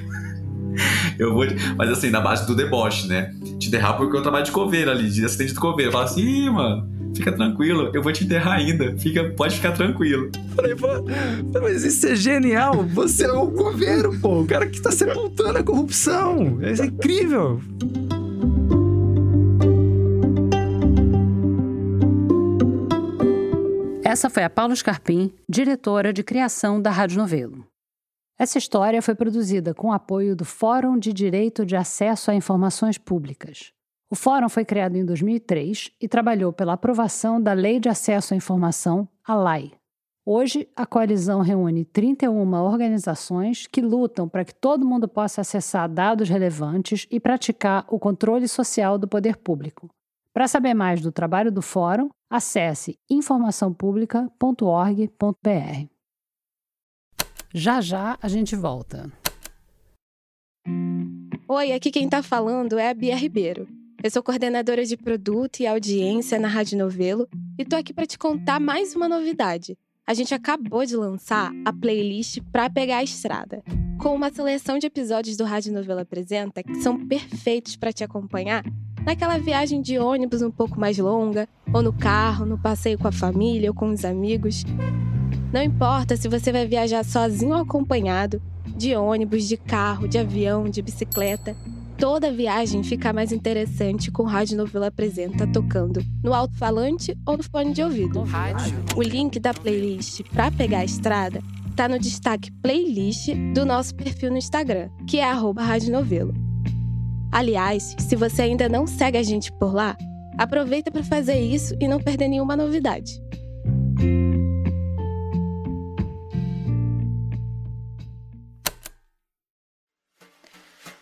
Speaker 3: eu vou. Mas assim, na base do deboche, né? Te enterrar porque eu trabalho de coveiro ali, de assistente de coveiro. Fala assim, Ih, mano, fica tranquilo, eu vou te enterrar ainda. Fica, pode ficar tranquilo.
Speaker 5: Falei, mas isso é genial. Você é o coveiro, pô. O cara que tá sepultando a corrupção. Isso é incrível.
Speaker 1: Essa foi a Paula Scarpim, diretora de criação da Rádio Novelo. Essa história foi produzida com apoio do Fórum de Direito de Acesso a Informações Públicas. O fórum foi criado em 2003 e trabalhou pela aprovação da Lei de Acesso à Informação, a LAI. Hoje, a coalizão reúne 31 organizações que lutam para que todo mundo possa acessar dados relevantes e praticar o controle social do poder público. Para saber mais do trabalho do fórum, acesse informaçãopublica.org.br. Já já a gente volta.
Speaker 13: Oi, aqui quem tá falando é a Bia Ribeiro. Eu sou coordenadora de produto e audiência na Rádio Novelo e tô aqui para te contar mais uma novidade. A gente acabou de lançar a playlist Pra Pegar a Estrada, com uma seleção de episódios do Rádio Novelo Apresenta que são perfeitos para te acompanhar naquela viagem de ônibus um pouco mais longa, ou no carro, no passeio com a família ou com os amigos. Não importa se você vai viajar sozinho ou acompanhado, de ônibus, de carro, de avião, de bicicleta. Toda viagem fica mais interessante com o Rádio Novela Apresenta tocando no alto-falante ou no fone de ouvido. O link da playlist para pegar a estrada está no destaque playlist do nosso perfil no Instagram, que é arroba Rádio Novelo. Aliás, se você ainda não segue a gente por lá, aproveita para fazer isso e não perder nenhuma novidade.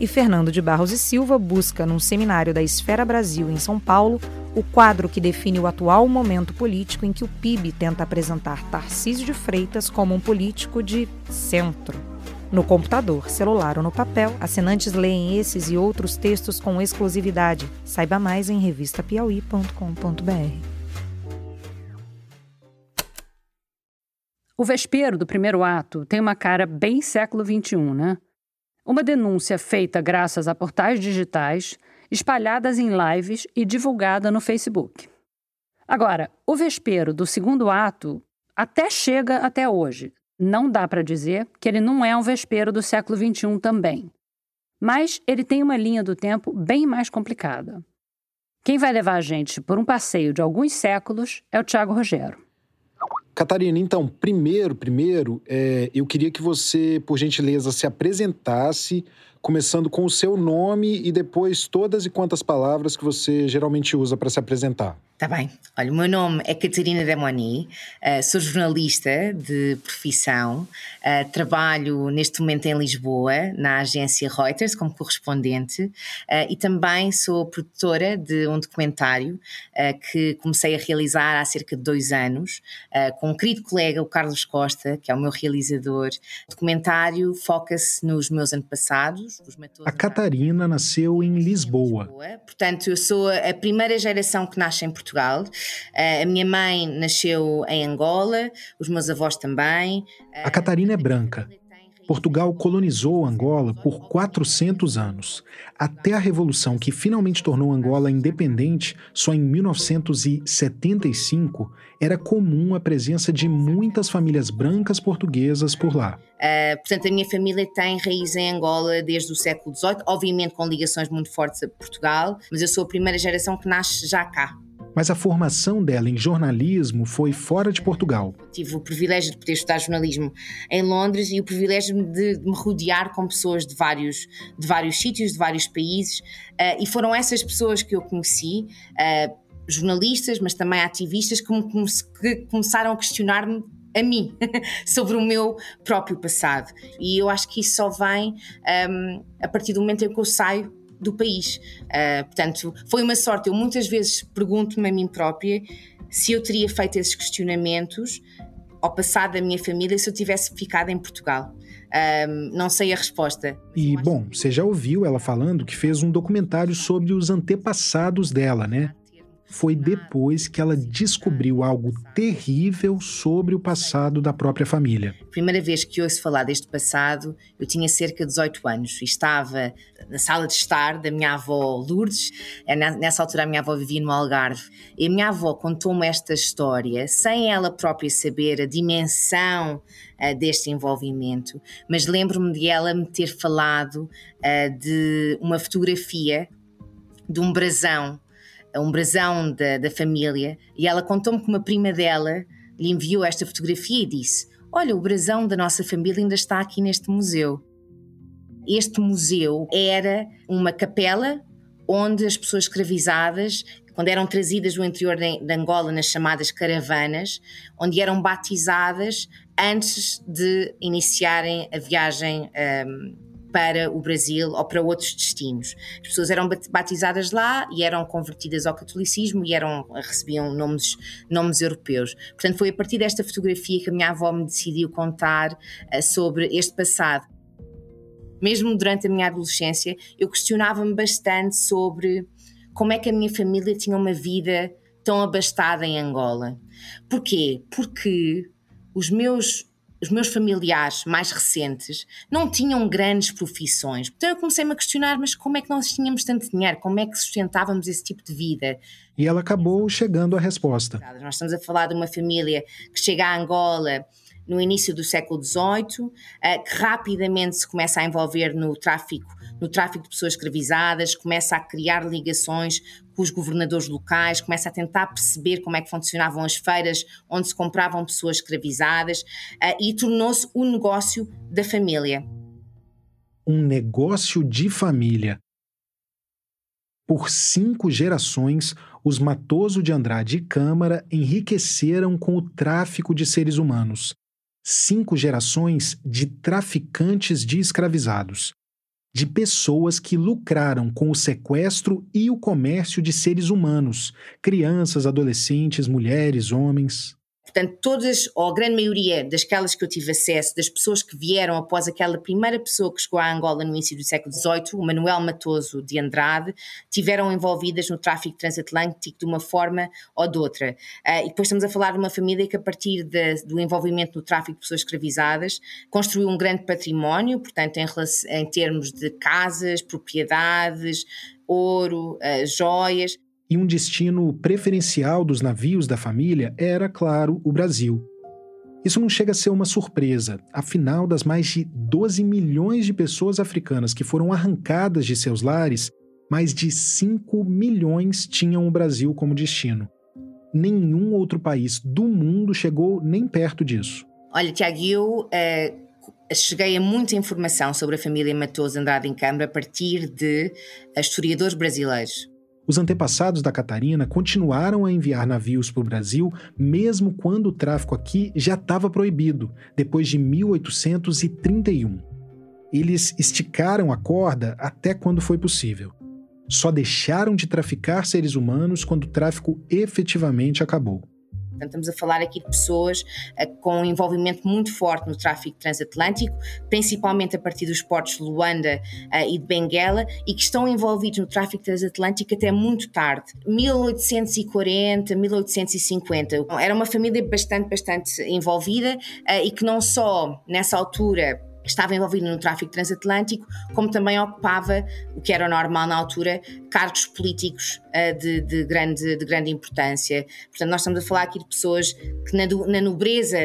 Speaker 14: e Fernando de Barros e Silva busca, num seminário da Esfera Brasil em São Paulo, o quadro que define o atual momento político em que o PIB tenta apresentar Tarcísio de Freitas como um político de centro. No computador, celular ou no papel, assinantes leem esses e outros textos com exclusividade. Saiba mais em revistapiauí.com.br.
Speaker 1: O vespeiro do primeiro ato tem uma cara bem século XXI, né? Uma denúncia feita graças a portais digitais, espalhadas em lives e divulgada no Facebook. Agora, o vespeiro do segundo ato até chega até hoje. Não dá para dizer que ele não é um vespeiro do século XXI também. Mas ele tem uma linha do tempo bem mais complicada. Quem vai levar a gente por um passeio de alguns séculos é o Tiago Rogero.
Speaker 15: Catarina, então, primeiro, primeiro, é, eu queria que você, por gentileza, se apresentasse, começando com o seu nome e depois todas e quantas palavras que você geralmente usa para se apresentar.
Speaker 16: Tá bem. Olha, o meu nome é Catarina Damoni, uh, sou jornalista de profissão, uh, trabalho neste momento em Lisboa, na agência Reuters, como correspondente, uh, e também sou produtora de um documentário que comecei a realizar há cerca de dois anos, com um querido colega, o Carlos Costa, que é o meu realizador. O documentário foca-se nos meus antepassados.
Speaker 15: A Catarina nasceu em Lisboa.
Speaker 16: Portanto, eu sou a primeira geração que nasce em Portugal. Uh, a minha mãe nasceu em Angola, os meus avós também.
Speaker 15: A Catarina é branca. Portugal colonizou Angola por 400 anos. Até a revolução que finalmente tornou Angola independente, só em 1975, era comum a presença de muitas famílias brancas portuguesas por lá.
Speaker 16: Uh, portanto, a minha família tem raiz em Angola desde o século XVIII, obviamente com ligações muito fortes a Portugal, mas eu sou a primeira geração que nasce já cá
Speaker 15: mas a formação dela em jornalismo foi fora de Portugal.
Speaker 16: Tive o privilégio de poder estudar jornalismo em Londres e o privilégio de, me rodear com pessoas de vários, de vários sítios, de vários países, uh, e foram essas pessoas que eu conheci. Uh, jornalistas, mas também ativistas, que, que começaram a questionar-me a mim sobre o meu próprio passado. E eu acho que isso só vem um, a partir do momento em que eu saio do país. Uh, portanto, foi uma sorte. Eu muitas vezes pergunto-me a mim própria se eu teria feito esses questionamentos ao passado da minha família se eu tivesse ficado em Portugal. Um, não sei a resposta.
Speaker 15: E, bom, você já ouviu ela falando que fez um documentário sobre os antepassados dela, né? Foi depois que ela descobriu algo terrível sobre o passado da própria família.
Speaker 16: Primeira vez que ouço falar deste passado, eu tinha cerca de 18 anos e estava na sala de estar da minha avó Lourdes. É, nessa altura a minha avó vivia no Algarve. E a minha avó contou-me esta história sem ela própria saber a dimensão uh, deste envolvimento, mas lembro-me de ela me ter falado uh, de uma fotografia de um brasão um brasão da, da família, e ela contou-me que uma prima dela lhe enviou esta fotografia e disse: Olha, o brasão da nossa família ainda está aqui neste museu. Este museu era uma capela onde as pessoas escravizadas, quando eram trazidas do interior de Angola nas chamadas caravanas, onde eram batizadas antes de iniciarem a viagem um, para o Brasil ou para outros destinos. As pessoas eram batizadas lá e eram convertidas ao catolicismo e eram, recebiam nomes, nomes europeus. Portanto, foi a partir desta fotografia que a minha avó me decidiu contar uh, sobre este passado. Mesmo durante a minha adolescência, eu questionava-me bastante sobre como é que a minha família tinha uma vida tão abastada em Angola. Porquê? Porque os meus os meus familiares mais recentes não tinham grandes profissões. Então eu comecei-me a questionar, mas como é que nós tínhamos tanto dinheiro? Como é que sustentávamos esse tipo de vida?
Speaker 15: E ela acabou chegando à resposta.
Speaker 16: Nós estamos a falar de uma família que chega a Angola no início do século XVIII, eh, que rapidamente se começa a envolver no tráfico, no tráfico de pessoas escravizadas, começa a criar ligações com os governadores locais, começa a tentar perceber como é que funcionavam as feiras onde se compravam pessoas escravizadas uh, e tornou-se um negócio da família.
Speaker 15: Um negócio de família. Por cinco gerações, os Matoso de Andrade e Câmara enriqueceram com o tráfico de seres humanos. Cinco gerações de traficantes de escravizados de pessoas que lucraram com o sequestro e o comércio de seres humanos, crianças, adolescentes, mulheres, homens.
Speaker 16: Portanto, todas, ou a grande maioria das que eu tive acesso, das pessoas que vieram após aquela primeira pessoa que chegou à Angola no início do século XVIII, o Manuel Matoso de Andrade, tiveram envolvidas no tráfico transatlântico de uma forma ou de outra. Uh, e depois estamos a falar de uma família que, a partir de, do envolvimento no tráfico de pessoas escravizadas, construiu um grande património, portanto, em, em termos de casas, propriedades, ouro, uh, joias
Speaker 15: e um destino preferencial dos navios da família era, claro, o Brasil. Isso não chega a ser uma surpresa. Afinal, das mais de 12 milhões de pessoas africanas que foram arrancadas de seus lares, mais de 5 milhões tinham o Brasil como destino. Nenhum outro país do mundo chegou nem perto disso.
Speaker 16: Olha, Tiago, eu eh, cheguei a muita informação sobre a família Matoso Andrade em Câmara a partir de historiadores brasileiros.
Speaker 15: Os antepassados da Catarina continuaram a enviar navios para o Brasil, mesmo quando o tráfico aqui já estava proibido, depois de 1831. Eles esticaram a corda até quando foi possível. Só deixaram de traficar seres humanos quando o tráfico efetivamente acabou.
Speaker 16: Portanto, estamos a falar aqui de pessoas uh, com um envolvimento muito forte no tráfico transatlântico, principalmente a partir dos portos de Luanda uh, e de Benguela, e que estão envolvidos no tráfico transatlântico até muito tarde, 1840, 1850. Era uma família bastante, bastante envolvida uh, e que não só nessa altura estava envolvido no tráfico transatlântico, como também ocupava, o que era normal na altura, cargos políticos uh, de, de, grande, de grande importância. Portanto, nós estamos a falar aqui de pessoas que na, na nobreza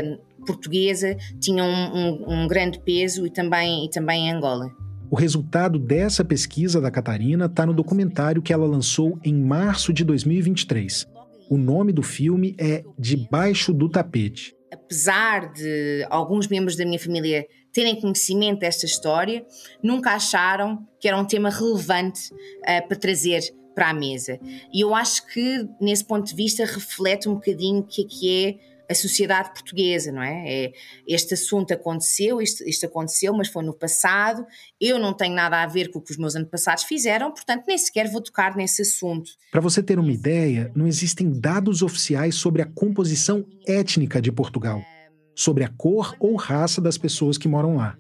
Speaker 16: portuguesa tinham um, um, um grande peso e também, e também em Angola.
Speaker 15: O resultado dessa pesquisa da Catarina está no documentário que ela lançou em março de 2023. O nome do filme é Debaixo do Tapete.
Speaker 16: Apesar de alguns membros da minha família terem conhecimento desta história, nunca acharam que era um tema relevante uh, para trazer para a mesa. E eu acho que, nesse ponto de vista, reflete um bocadinho o que é que é a sociedade portuguesa, não é? é este assunto aconteceu, isto, isto, aconteceu, mas foi no passado. Eu não tenho nada a ver com o que os meus antepassados fizeram, portanto, nem sequer vou tocar nesse assunto.
Speaker 15: Para você ter uma ideia, não existem dados oficiais sobre a composição étnica de Portugal sobre a cor ou raça das pessoas que moram lá.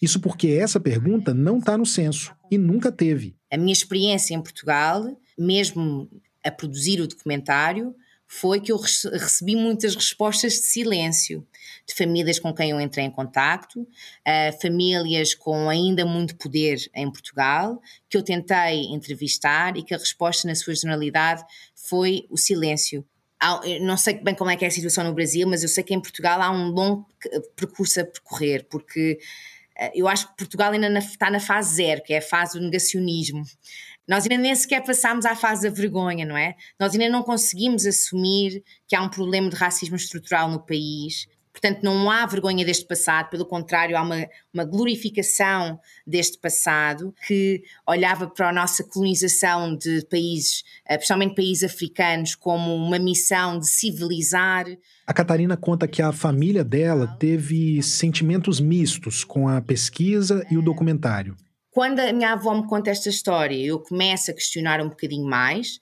Speaker 15: Isso porque essa pergunta não está no censo e nunca teve.
Speaker 16: A minha experiência em Portugal, mesmo a produzir o documentário, foi que eu recebi muitas respostas de silêncio de famílias com quem eu entrei em contacto, uh, famílias com ainda muito poder em Portugal, que eu tentei entrevistar e que a resposta na sua generalidade foi o silêncio não sei bem como é que é a situação no Brasil, mas eu sei que em Portugal há um longo percurso a percorrer, porque eh, eu acho que Portugal ainda está na fase zero, que é a fase do negacionismo. Nós ainda nem sequer passámos à fase da vergonha, não é? Nós ainda não conseguimos assumir que há um problema de racismo estrutural no país, Portanto, não há vergonha deste passado, pelo contrário, há uma, uma glorificação deste passado que olhava para a nossa colonização de países, eh, principalmente países africanos, como uma missão de civilizar.
Speaker 15: A Catarina conta que a família dela teve sentimentos mistos com a pesquisa e o documentário.
Speaker 16: Quando a minha avó me conta esta história, eu começo a questionar um bocadinho mais.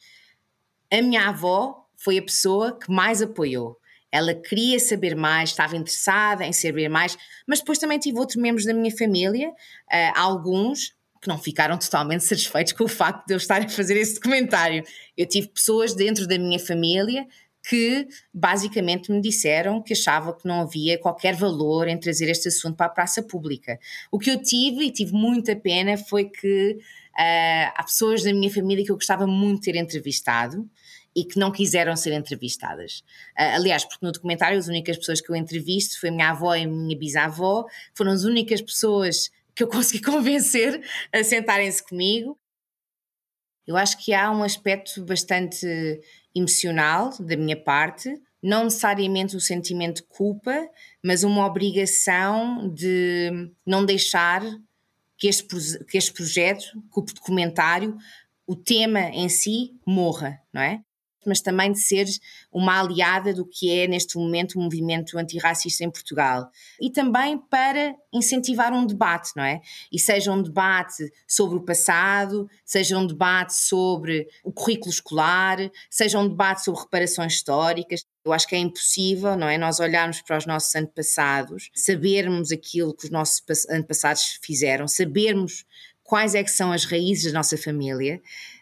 Speaker 16: A minha avó foi a pessoa que mais apoiou ela queria saber mais, estava interessada em saber mais, mas depois também tive outros membros da minha família, uh, alguns que não ficaram totalmente satisfeitos com o facto de eu estar a fazer esse documentário. Eu tive pessoas dentro da minha família que basicamente me disseram que achavam que não havia qualquer valor em trazer este assunto para a praça pública. O que eu tive, e tive muita pena, foi que uh, há pessoas da minha família que eu gostava muito de ter entrevistado, e que não quiseram ser entrevistadas. Uh, aliás, porque no documentário as únicas pessoas que eu entrevisto foi a minha avó e a minha bisavó, foram as únicas pessoas que eu consegui convencer a sentarem-se comigo. Eu acho que há um aspecto bastante emocional da minha parte, não necessariamente o sentimento de culpa, mas uma obrigação de não deixar que este, que este projeto, que o documentário, o tema em si morra, não é? Mas também de ser uma aliada do que é neste momento o movimento antirracista em Portugal. E também para incentivar um debate, não é? E seja um debate sobre o passado, seja um debate sobre o currículo escolar, seja um debate sobre reparações históricas. Eu acho que é impossível, não é? Nós olharmos para os nossos antepassados, sabermos aquilo que os nossos antepassados fizeram, sabermos quais é que são as raízes da nossa família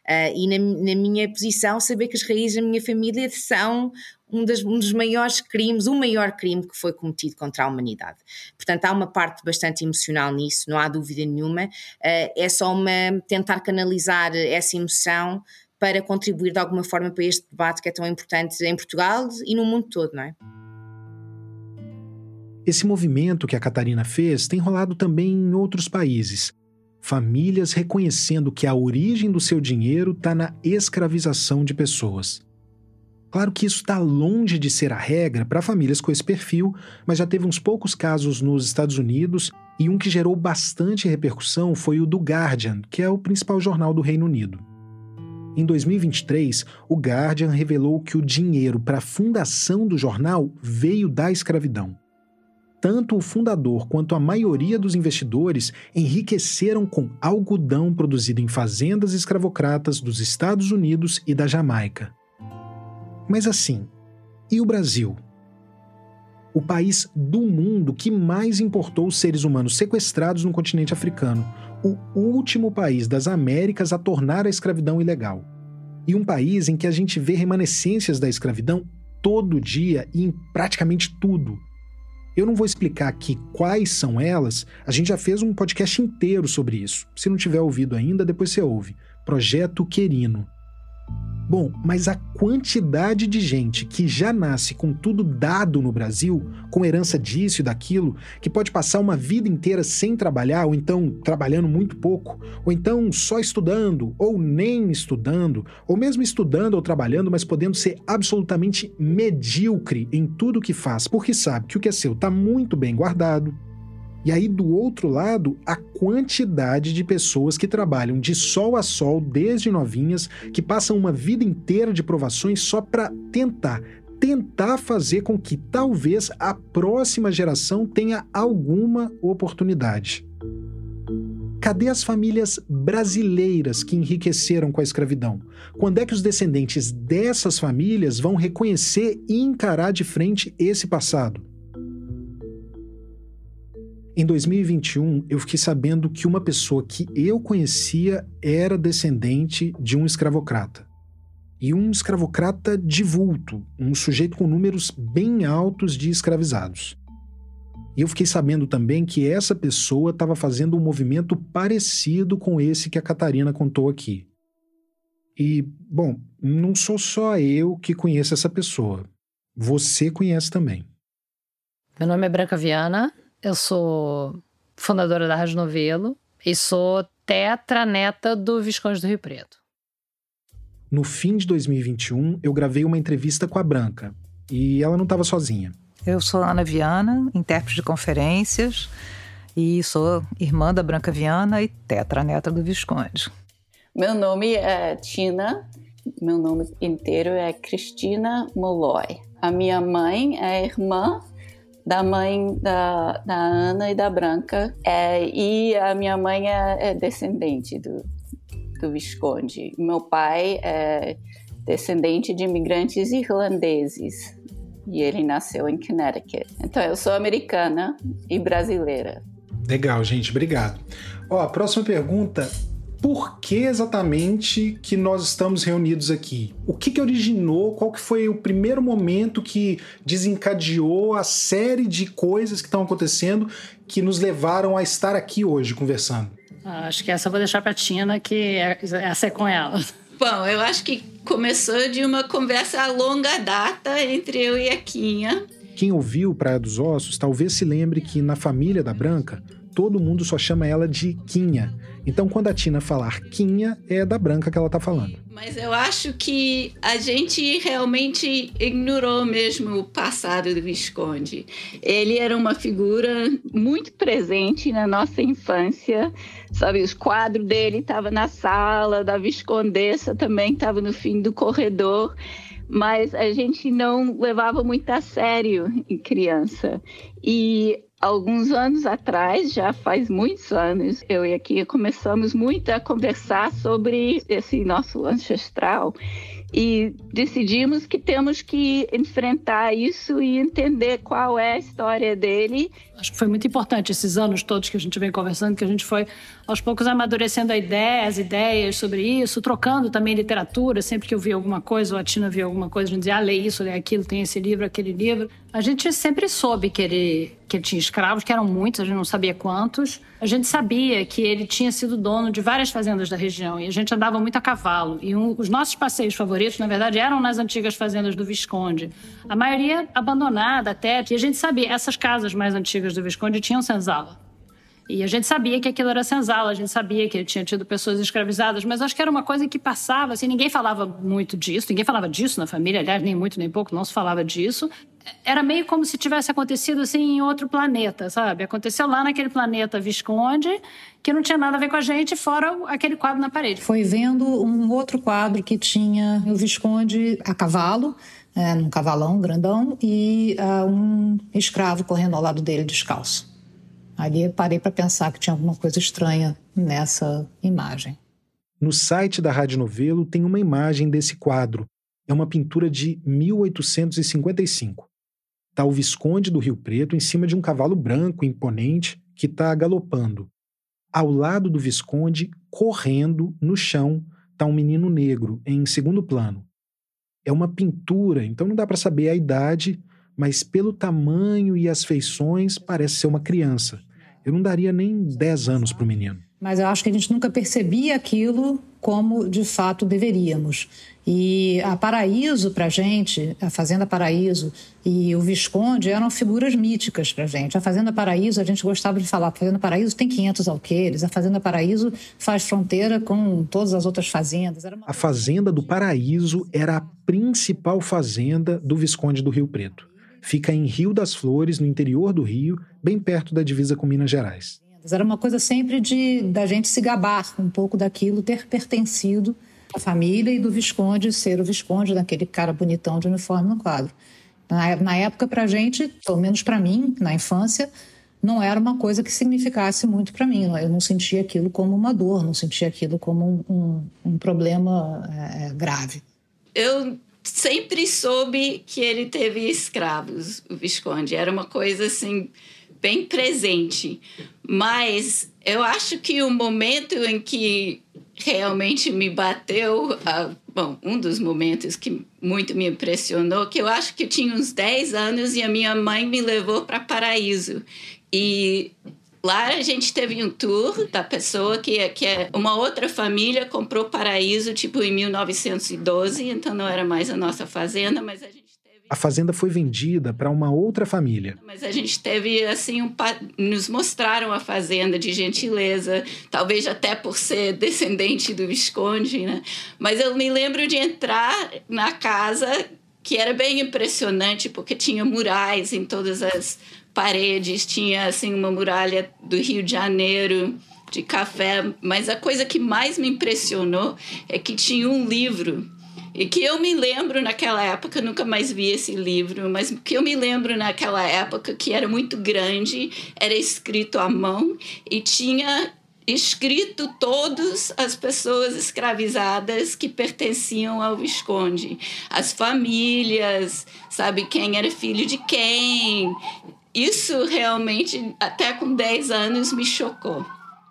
Speaker 16: uh, e na, na, minha posição saber que as raízes da minha família são um, das, um, dos maiores crimes, o maior crime que foi cometido contra a humanidade. Portanto, há uma parte bastante emocional nisso, não há dúvida nenhuma. Uh, é só uma tentar canalizar essa emoção para contribuir de alguma forma para este debate que é tão importante em Portugal e no mundo todo, não é?
Speaker 15: Esse movimento que a Catarina fez tem rolado também em outros países. Famílias reconhecendo que a origem do seu dinheiro está na escravização de pessoas. Claro que isso está longe de ser a regra para famílias com esse perfil, mas já teve uns poucos casos nos Estados Unidos e um que gerou bastante repercussão foi o do Guardian, que é o principal jornal do Reino Unido. Em 2023, o Guardian revelou que o dinheiro para a fundação do jornal veio da escravidão. Tanto o fundador quanto a maioria dos investidores enriqueceram com algodão produzido em fazendas escravocratas dos Estados Unidos e da Jamaica. Mas assim, e o Brasil? O país do mundo que mais importou seres humanos sequestrados no continente africano, o último país das Américas a tornar a escravidão ilegal. E um país em que a gente vê remanescências da escravidão todo dia e em praticamente tudo. Eu não vou explicar aqui quais são elas, a gente já fez um podcast inteiro sobre isso. Se não tiver ouvido ainda, depois você ouve. Projeto Querino. Bom, mas a quantidade de gente que já nasce com tudo dado no Brasil, com herança disso e daquilo, que pode passar uma vida inteira sem trabalhar, ou então trabalhando muito pouco, ou então só estudando, ou nem estudando, ou mesmo estudando ou trabalhando, mas podendo ser absolutamente medíocre em tudo que faz, porque sabe que o que é seu está muito bem guardado, e aí, do outro lado, a quantidade de pessoas que trabalham de sol a sol desde novinhas, que passam uma vida inteira de provações só para tentar, tentar fazer com que talvez a próxima geração tenha alguma oportunidade. Cadê as famílias brasileiras que enriqueceram com a escravidão? Quando é que os descendentes dessas famílias vão reconhecer e encarar de frente esse passado? Em 2021, eu fiquei sabendo que uma pessoa que eu conhecia era descendente de um escravocrata. E um escravocrata de vulto, um sujeito com números bem altos de escravizados. E eu fiquei sabendo também que essa pessoa estava fazendo um movimento parecido com esse que a Catarina contou aqui. E, bom, não sou só eu que conheço essa pessoa. Você conhece também.
Speaker 1: Meu nome é Branca Viana, eu sou fundadora da Rádio Novelo e sou tetraneta do Visconde do Rio Preto.
Speaker 15: No fim de 2021, eu gravei uma entrevista com a Branca e ela não estava sozinha.
Speaker 14: Eu sou Ana Viana, intérprete de conferências e sou irmã da Branca Viana e tetraneta do Visconde.
Speaker 17: Meu nome é Tina, meu nome inteiro é Cristina Molloy. A minha mãe é irmã da mãe da, da Ana e da Branca. É, e a minha mãe é, é descendente do, do Visconde. Meu pai é descendente de imigrantes irlandeses e ele nasceu em Connecticut. Então eu sou americana e brasileira.
Speaker 15: Legal, gente, obrigado. Ó, a próxima pergunta por que exatamente que nós estamos reunidos aqui? O que, que originou? Qual que foi o primeiro momento que desencadeou a série de coisas que estão acontecendo que nos levaram a estar aqui hoje conversando?
Speaker 1: Ah, acho que essa eu vou deixar para Tina, que é, essa é com ela.
Speaker 17: Bom, eu acho que começou de uma conversa a longa data entre eu e a Quinha.
Speaker 15: Quem ouviu Praia dos Ossos talvez se lembre que na família da Branca todo mundo só chama ela de Quinha. Então, quando a Tina falar Quinha, é da Branca que ela tá falando.
Speaker 17: Mas eu acho que a gente realmente ignorou mesmo o passado do Visconde. Ele era uma figura muito presente na nossa infância. Sabe, os quadros dele estavam na sala, da Viscondessa também estava no fim do corredor mas a gente não levava muito a sério em criança. E alguns anos atrás, já faz muitos anos, eu e a Kia começamos muito a conversar sobre esse nosso ancestral e decidimos que temos que enfrentar isso e entender qual é a história dele.
Speaker 1: Acho que foi muito importante esses anos todos que a gente vem conversando, que a gente foi aos poucos amadurecendo a ideia, as ideias sobre isso, trocando também literatura, sempre que eu via alguma coisa, ou a Tina via alguma coisa, a gente dizia, ah, lê isso, lê aquilo, tem esse livro, aquele livro. A gente sempre soube que ele, que ele tinha escravos, que eram muitos, a gente não sabia quantos, A gente sabia que ele tinha sido dono de várias fazendas da região e a gente andava muito a cavalo. E um, os nossos passeios favoritos, na verdade, eram nas antigas fazendas do Visconde. A maioria abandonada até. E a gente sabia, essas casas mais antigas do Visconde tinham senzala. E a gente sabia que aquilo era senzala, a gente sabia que ele tinha tido pessoas escravizadas, mas acho que era uma coisa que passava, assim, ninguém falava muito disso, ninguém falava disso na família, aliás, nem muito nem pouco, não se falava disso. Era meio como se tivesse acontecido assim em outro planeta, sabe? Aconteceu lá naquele planeta Visconde, que não tinha nada a ver com a gente, fora aquele quadro na parede.
Speaker 18: Foi vendo um outro quadro que tinha o Visconde a cavalo, é, num cavalão grandão, e uh, um escravo correndo ao lado dele descalço. Ali parei para pensar que tinha alguma coisa estranha nessa imagem.
Speaker 15: No site da Rádio Novelo tem uma imagem desse quadro. É uma pintura de 1855. Está o Visconde do Rio Preto em cima de um cavalo branco imponente que está galopando. Ao lado do Visconde, correndo no chão, está um menino negro em segundo plano. É uma pintura, então não dá para saber a idade, mas pelo tamanho e as feições parece ser uma criança. Eu não daria nem 10 anos para o menino.
Speaker 18: Mas eu acho que a gente nunca percebia aquilo como de fato deveríamos. E a Paraíso, para gente, a Fazenda Paraíso e o Visconde eram figuras míticas para gente. A Fazenda Paraíso, a gente gostava de falar, a Fazenda Paraíso tem 500 alqueires, a Fazenda Paraíso faz fronteira com todas as outras fazendas.
Speaker 15: Uma... A Fazenda do Paraíso era a principal fazenda do Visconde do Rio Preto. Fica em Rio das Flores, no interior do Rio, bem perto da divisa com Minas Gerais.
Speaker 18: Era uma coisa sempre de da gente se gabar um pouco daquilo, ter pertencido à família e do Visconde ser o Visconde, daquele cara bonitão de uniforme no quadro. Na, na época, para a gente, pelo menos para mim, na infância, não era uma coisa que significasse muito para mim. Eu não sentia aquilo como uma dor, não sentia aquilo como um, um, um problema é, grave.
Speaker 17: Eu sempre soube que ele teve escravos, o Visconde. Era uma coisa assim bem presente. Mas eu acho que o momento em que realmente me bateu, uh, bom, um dos momentos que muito me impressionou, que eu acho que eu tinha uns 10 anos e a minha mãe me levou para Paraíso. E Lá a gente teve um tour da pessoa que, é, que é uma outra família comprou paraíso tipo em 1912, então não era mais a nossa fazenda, mas a gente.
Speaker 15: A fazenda foi vendida para uma outra família.
Speaker 17: Mas a gente teve assim um nos mostraram a fazenda de gentileza, talvez até por ser descendente do Visconde, né? Mas eu me lembro de entrar na casa que era bem impressionante porque tinha murais em todas as paredes, tinha assim uma muralha do Rio de Janeiro de café, mas a coisa que mais me impressionou é que tinha um livro e que eu me lembro naquela época, nunca mais vi esse livro, mas que eu me lembro naquela época que era muito grande, era escrito à mão e tinha escrito todas as pessoas escravizadas que pertenciam ao Visconde, as famílias, sabe quem era filho de quem, isso realmente, até com 10 anos, me chocou.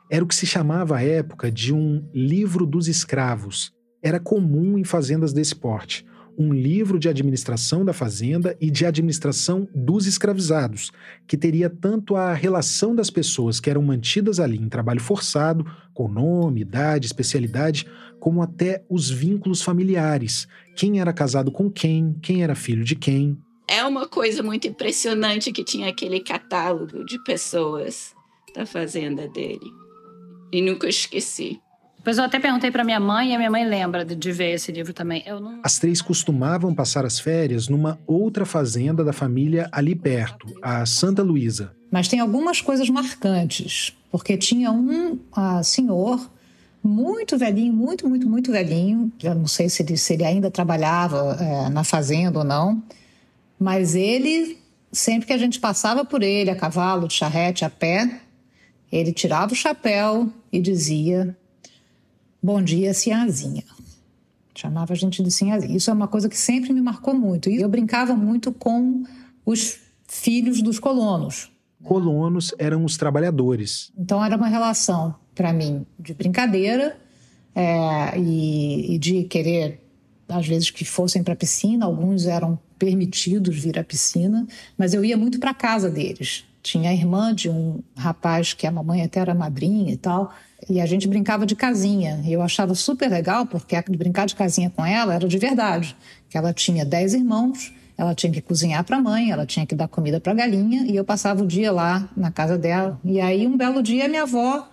Speaker 15: Era o que se chamava à época de um livro dos escravos. Era comum em fazendas desse porte. Um livro de administração da fazenda e de administração dos escravizados, que teria tanto a relação das pessoas que eram mantidas ali em trabalho forçado, com nome, idade, especialidade, como até os vínculos familiares. Quem era casado com quem, quem era filho de quem,
Speaker 17: é uma coisa muito impressionante que tinha aquele catálogo de pessoas da fazenda dele. E nunca esqueci.
Speaker 1: Depois eu até perguntei para minha mãe e a minha mãe lembra de, de ver esse livro também. Não...
Speaker 15: As três costumavam passar as férias numa outra fazenda da família ali perto, a Santa Luísa.
Speaker 18: Mas tem algumas coisas marcantes, porque tinha um uh, senhor muito velhinho, muito, muito, muito velhinho. Já não sei se ele, se ele ainda trabalhava é, na fazenda ou não. Mas ele, sempre que a gente passava por ele, a cavalo, de charrete, a pé, ele tirava o chapéu e dizia: Bom dia, Sinhazinha. Chamava a gente de Sinhazinha. Isso é uma coisa que sempre me marcou muito. E eu brincava muito com os filhos dos colonos.
Speaker 15: Colonos eram os trabalhadores.
Speaker 18: Então era uma relação, para mim, de brincadeira é, e, e de querer, às vezes, que fossem para a piscina. Alguns eram permitidos vir à piscina, mas eu ia muito para casa deles. tinha a irmã de um rapaz que a mamãe até era madrinha e tal. E a gente brincava de casinha. E eu achava super legal, porque brincar de casinha com ela era de verdade. Que ela tinha dez irmãos, ela tinha que cozinhar para a mãe, ela tinha que dar comida para a galinha, e eu passava o dia lá na casa dela. E aí, um belo dia, minha avó,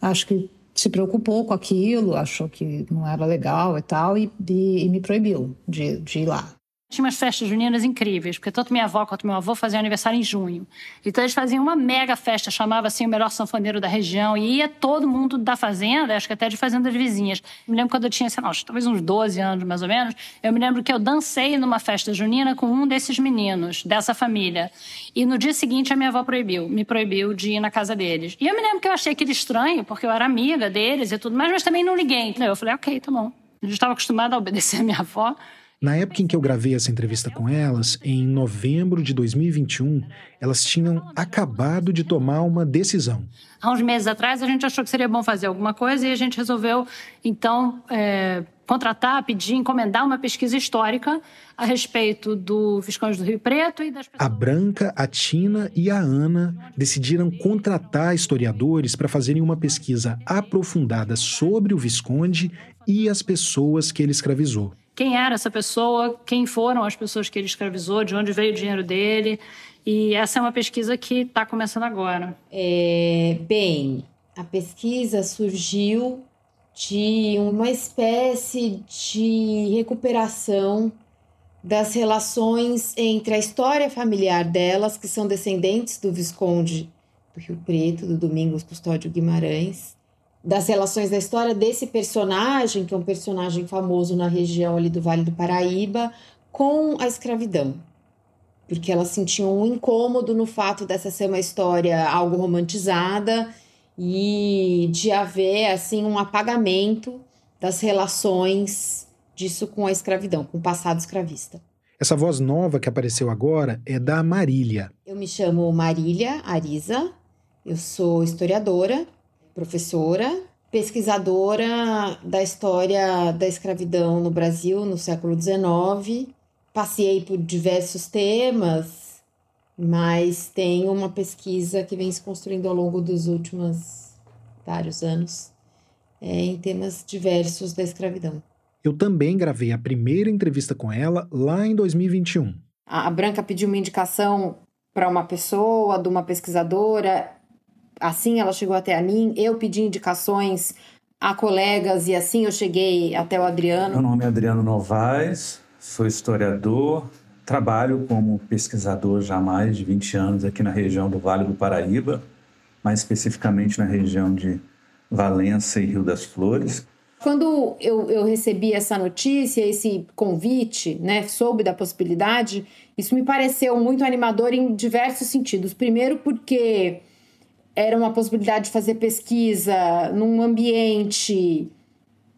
Speaker 18: acho que se preocupou com aquilo, achou que não era legal e tal, e, e, e me proibiu de, de ir lá.
Speaker 1: Tinha umas festas juninas incríveis, porque tanto minha avó quanto meu avô faziam aniversário em junho. Então eles faziam uma mega festa, chamava assim o melhor sanfoneiro da região, e ia todo mundo da fazenda, acho que até de fazendas vizinhas. Me lembro quando eu tinha, sei lá, talvez uns 12 anos mais ou menos, eu me lembro que eu dancei numa festa junina com um desses meninos, dessa família. E no dia seguinte a minha avó proibiu, me proibiu de ir na casa deles. E eu me lembro que eu achei aquele estranho, porque eu era amiga deles e tudo mais, mas também não liguei. Eu falei, ok, tá bom. Eu estava acostumada a obedecer a minha avó.
Speaker 15: Na época em que eu gravei essa entrevista com elas, em novembro de 2021, elas tinham acabado de tomar uma decisão.
Speaker 1: Há uns meses atrás, a gente achou que seria bom fazer alguma coisa e a gente resolveu, então, é, contratar, pedir, encomendar uma pesquisa histórica a respeito do Visconde do Rio Preto e das
Speaker 15: A Branca, a Tina e a Ana decidiram contratar historiadores para fazerem uma pesquisa aprofundada sobre o Visconde e as pessoas que ele escravizou
Speaker 1: quem era essa pessoa, quem foram as pessoas que ele escravizou, de onde veio o dinheiro dele. E essa é uma pesquisa que está começando agora.
Speaker 19: É, bem, a pesquisa surgiu de uma espécie de recuperação das relações entre a história familiar delas, que são descendentes do Visconde do Rio Preto, do Domingos Custódio Guimarães, das relações da história desse personagem, que é um personagem famoso na região ali do Vale do Paraíba, com a escravidão. Porque elas sentiam um incômodo no fato dessa ser uma história algo romantizada e de haver assim um apagamento das relações disso com a escravidão, com o passado escravista.
Speaker 15: Essa voz nova que apareceu agora é da Marília.
Speaker 19: Eu me chamo Marília Ariza, eu sou historiadora professora, pesquisadora da história da escravidão no Brasil no século XIX. Passei por diversos temas, mas tenho uma pesquisa que vem se construindo ao longo dos últimos vários anos é, em temas diversos da escravidão.
Speaker 15: Eu também gravei a primeira entrevista com ela lá em 2021.
Speaker 19: A Branca pediu uma indicação para uma pessoa, de uma pesquisadora, assim ela chegou até a mim, eu pedi indicações a colegas e assim eu cheguei até o Adriano.
Speaker 20: Meu nome é Adriano Novaes, sou historiador, trabalho como pesquisador já há mais de 20 anos aqui na região do Vale do Paraíba, mais especificamente na região de Valença e Rio das Flores.
Speaker 19: Quando eu, eu recebi essa notícia, esse convite, né, soube da possibilidade, isso me pareceu muito animador em diversos sentidos. Primeiro, porque era uma possibilidade de fazer pesquisa num ambiente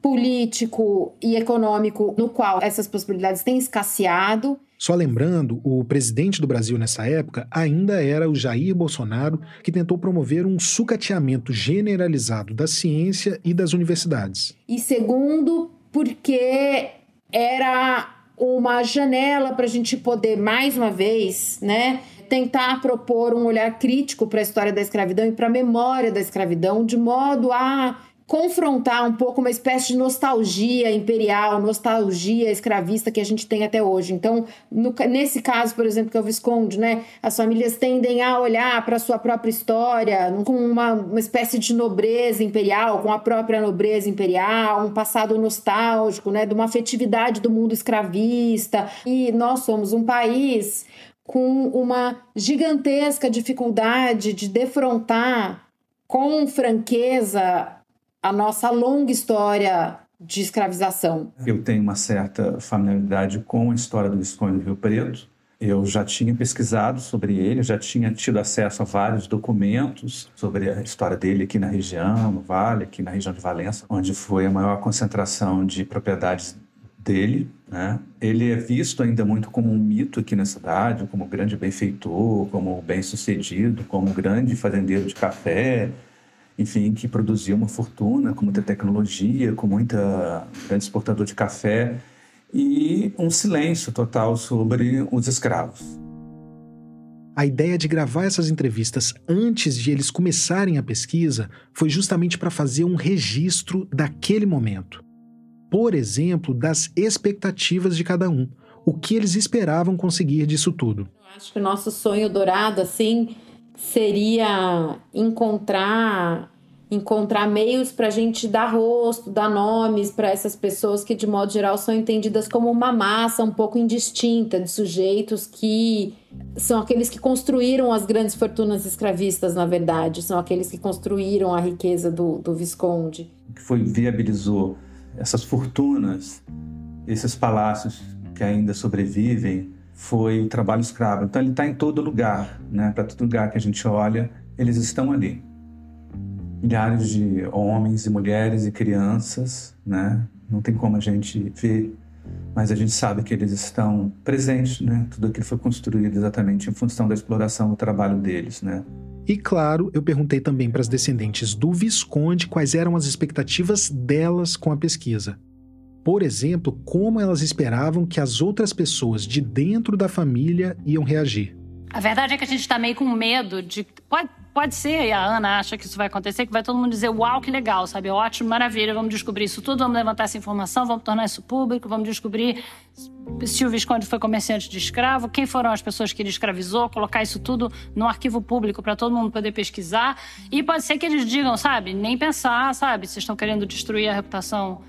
Speaker 19: político e econômico no qual essas possibilidades têm escasseado.
Speaker 15: Só lembrando, o presidente do Brasil nessa época ainda era o Jair Bolsonaro, que tentou promover um sucateamento generalizado da ciência e das universidades.
Speaker 19: E segundo, porque era uma janela para a gente poder, mais uma vez, né, tentar propor um olhar crítico para a história da escravidão e para a memória da escravidão, de modo a confrontar um pouco uma espécie de nostalgia imperial, nostalgia escravista que a gente tem até hoje. Então, no, nesse caso, por exemplo, que é o Visconde, né, as famílias tendem a olhar para a sua própria história com uma, uma espécie de nobreza imperial, com a própria nobreza imperial, um passado nostálgico, né, de uma afetividade do mundo escravista. E nós somos um país com uma gigantesca dificuldade de defrontar com franqueza a nossa longa história de escravização.
Speaker 20: Eu tenho uma certa familiaridade com a história do Visconde do Rio Preto. Eu já tinha pesquisado sobre ele, já tinha tido acesso a vários documentos sobre a história dele aqui na região, no Vale, aqui na região de Valença, onde foi a maior concentração de propriedades dele. Né? Ele é visto ainda muito como um mito aqui na cidade, como grande benfeitor, como bem-sucedido, como grande fazendeiro de café, enfim, que produzia uma fortuna com muita tecnologia, com muita grande exportador de café e um silêncio total sobre os escravos.
Speaker 15: A ideia de gravar essas entrevistas antes de eles começarem a pesquisa foi justamente para fazer um registro daquele momento. Por exemplo, das expectativas de cada um, o que eles esperavam conseguir disso tudo.
Speaker 19: Acho que o nosso sonho dourado, assim, seria encontrar encontrar meios para a gente dar rosto, dar nomes para essas pessoas que, de modo geral, são entendidas como uma massa um pouco indistinta de sujeitos que são aqueles que construíram as grandes fortunas escravistas, na verdade, são aqueles que construíram a riqueza do, do Visconde.
Speaker 20: O que foi viabilizou essas fortunas, esses palácios que ainda sobrevivem, foi o trabalho escravo. Então ele está em todo lugar, né? Para todo lugar que a gente olha, eles estão ali. Milhares de homens e mulheres e crianças, né? Não tem como a gente ver, mas a gente sabe que eles estão presentes, né? Tudo aquilo foi construído exatamente em função da exploração do trabalho deles, né?
Speaker 15: E claro, eu perguntei também para as descendentes do Visconde quais eram as expectativas delas com a pesquisa. Por exemplo, como elas esperavam que as outras pessoas de dentro da família iam reagir.
Speaker 21: A verdade é que a gente está meio com medo de. Pode, pode ser, e a Ana acha que isso vai acontecer, que vai todo mundo dizer: Uau, que legal, sabe? Ótimo, maravilha, vamos descobrir isso tudo, vamos levantar essa informação, vamos tornar isso público, vamos descobrir se o Visconde foi comerciante de escravo, quem foram as pessoas que ele escravizou, colocar isso tudo no arquivo público para todo mundo poder pesquisar. E pode ser que eles digam, sabe? Nem pensar, sabe? Vocês estão querendo destruir a reputação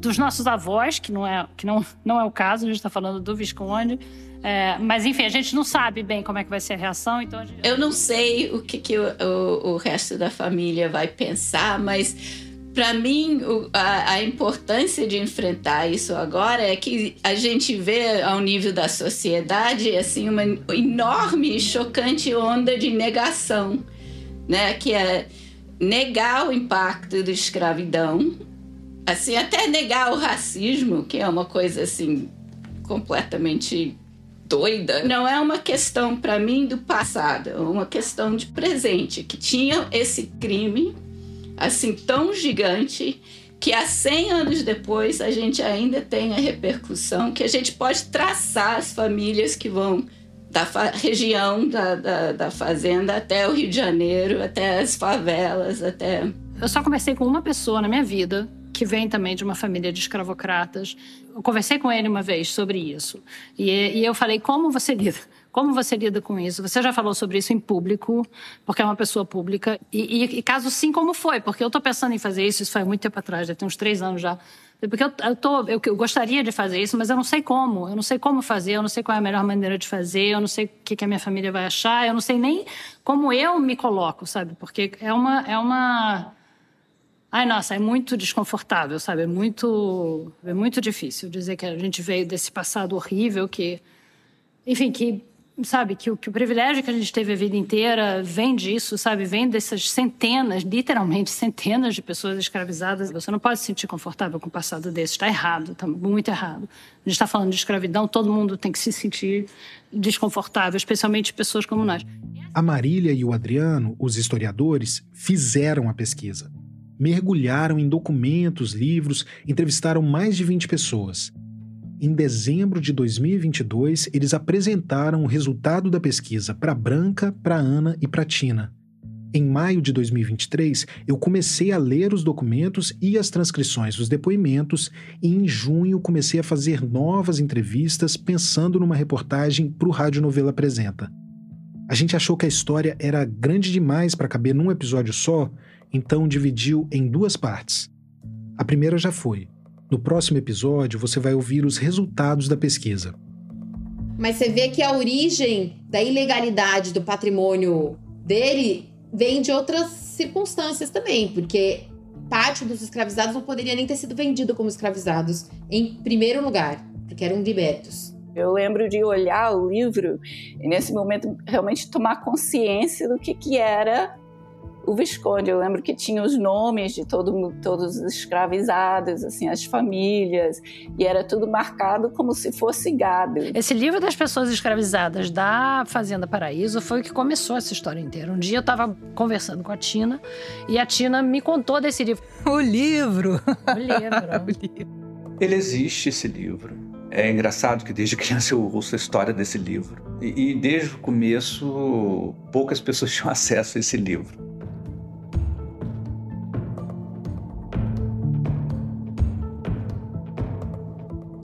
Speaker 21: dos nossos avós, que não é, que não, não é o caso, a gente está falando do Visconde. É, mas enfim, a gente não sabe bem como é que vai ser a reação, então a gente...
Speaker 17: Eu não sei o que, que o, o, o resto da família vai pensar, mas para mim a, a, importância de enfrentar isso agora é que a gente vê ao nível da sociedade assim uma enorme e chocante onda de negação, né? Que é negar o impacto da escravidão assim, até negar o racismo, que é uma coisa assim completamente doida, não é uma questão para mim do passado, é uma questão de presente, que tinha esse crime assim tão gigante que há 100 anos depois a gente ainda tem a repercussão que a gente pode traçar as famílias que vão da região da, da, da fazenda até o Rio de Janeiro, até as favelas, até...
Speaker 21: Eu só conversei com uma pessoa na minha vida que vem também de uma família de escravocratas. Eu conversei com ele uma vez sobre isso. E, e eu falei: como você lida? Como você lida com isso? Você já falou sobre isso em público, porque é uma pessoa pública. E, e, e caso sim, como foi? Porque eu estou pensando em fazer isso, isso foi muito tempo atrás, já tem uns três anos já. Porque eu, eu, tô, eu, eu, gostaria de fazer isso, mas eu não sei como. Eu não sei como fazer, eu não sei qual é a melhor maneira de fazer, eu não sei o que, que a minha família vai achar, eu não sei nem como eu me coloco, sabe? Porque é uma. É uma Ai, nossa, é muito desconfortável, sabe? É muito, é muito difícil dizer que a gente veio desse passado horrível que, enfim, que, sabe, que, que o privilégio que a gente teve a vida inteira vem disso, sabe? Vem dessas centenas, literalmente centenas de pessoas escravizadas. Você não pode se sentir confortável com o passado desse. Está errado, está muito errado. A gente está falando de escravidão, todo mundo tem que se sentir desconfortável, especialmente pessoas como nós.
Speaker 15: A Marília e o Adriano, os historiadores, fizeram a pesquisa mergulharam em documentos, livros, entrevistaram mais de 20 pessoas. Em dezembro de 2022, eles apresentaram o resultado da pesquisa para Branca, para Ana e para Tina. Em maio de 2023, eu comecei a ler os documentos e as transcrições dos depoimentos, e em junho comecei a fazer novas entrevistas pensando numa reportagem para o Rádio Novela Apresenta. A gente achou que a história era grande demais para caber num episódio só então dividiu em duas partes. A primeira já foi. No próximo episódio você vai ouvir os resultados da pesquisa.
Speaker 19: Mas você vê que a origem da ilegalidade do patrimônio dele vem de outras circunstâncias também, porque parte dos escravizados não poderia nem ter sido vendido como escravizados em primeiro lugar, porque eram libertos.
Speaker 17: Eu lembro de olhar o livro e nesse momento realmente tomar consciência do que, que era o Visconde. Eu lembro que tinha os nomes de todo, todos os escravizados, assim, as famílias, e era tudo marcado como se fosse gado.
Speaker 21: Esse livro das pessoas escravizadas da Fazenda Paraíso foi o que começou essa história inteira. Um dia eu estava conversando com a Tina e a Tina me contou desse livro.
Speaker 18: O livro!
Speaker 21: O livro.
Speaker 20: o livro. Ele existe, esse livro. É engraçado que desde criança eu ouço a história desse livro. E, e desde o começo, poucas pessoas tinham acesso a esse livro.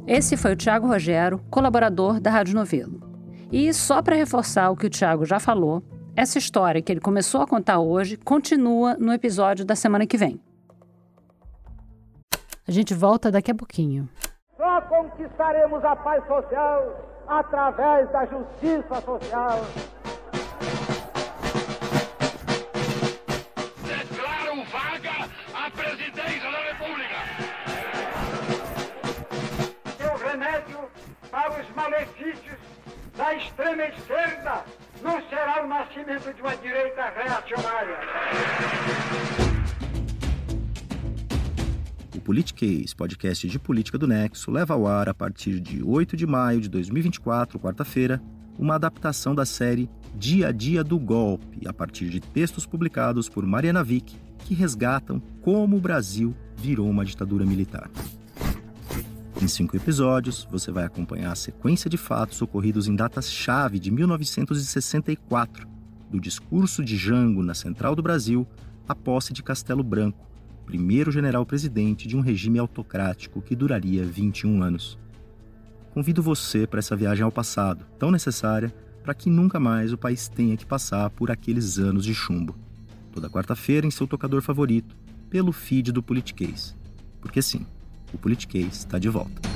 Speaker 1: Esse foi o Tiago Rogero, colaborador da Rádio Novelo. E só para reforçar o que o Tiago já falou, essa história que ele começou a contar hoje continua no episódio da semana que vem. A gente volta daqui a pouquinho.
Speaker 22: Só conquistaremos a paz social através da justiça social. Será o nascimento de uma direita reacionária.
Speaker 23: O Politiquês, podcast de política do Nexo, leva ao ar a partir de 8 de maio de 2024, quarta-feira, uma adaptação da série Dia a Dia do Golpe, a partir de textos publicados por Mariana Vick, que resgatam como o Brasil virou uma ditadura militar. Em cinco episódios, você vai acompanhar a sequência de fatos ocorridos em datas-chave de 1964, do discurso de Jango na Central do Brasil à posse de Castelo Branco, primeiro general-presidente de um regime autocrático que duraria 21 anos. Convido você para essa viagem ao passado, tão necessária para que nunca mais o país tenha que passar por aqueles anos de chumbo. Toda quarta-feira em seu tocador favorito, pelo feed do Politiquês. Porque sim, o Politiquês está de volta.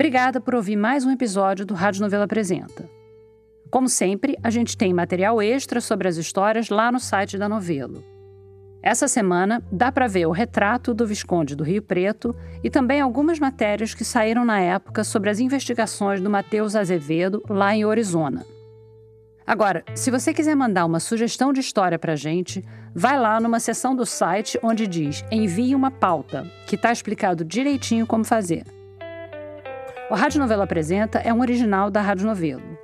Speaker 1: Obrigada por ouvir mais um episódio do Rádio Novela Apresenta. Como sempre, a gente tem material extra sobre as histórias lá no site da Novelo. Essa semana dá para ver o retrato do Visconde do Rio Preto e também algumas matérias que saíram na época sobre as investigações do Matheus Azevedo lá em Arizona. Agora, se você quiser mandar uma sugestão de história para a gente, vai lá numa seção do site onde diz Envie uma pauta, que está explicado direitinho como fazer. O Rádio Novelo Apresenta é um original da Rádio Novelo.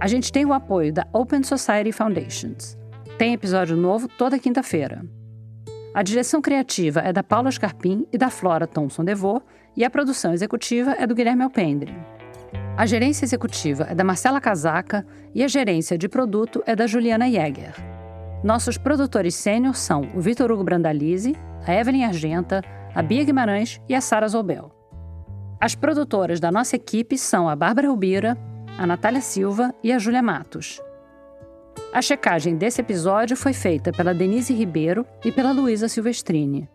Speaker 1: A gente tem o apoio da Open Society Foundations. Tem episódio novo toda quinta-feira. A direção criativa é da Paula Scarpim e da Flora Thomson Devô, e a produção executiva é do Guilherme Alpendre. A gerência executiva é da Marcela Casaca e a gerência de produto é da Juliana Jäger. Nossos produtores sênior são o Vitor Hugo Brandalize, a Evelyn Argenta, a Bia Guimarães e a Sara Zobel. As produtoras da nossa equipe são a Bárbara Rubira, a Natália Silva e a Júlia Matos. A checagem desse episódio foi feita pela Denise Ribeiro e pela Luísa Silvestrini.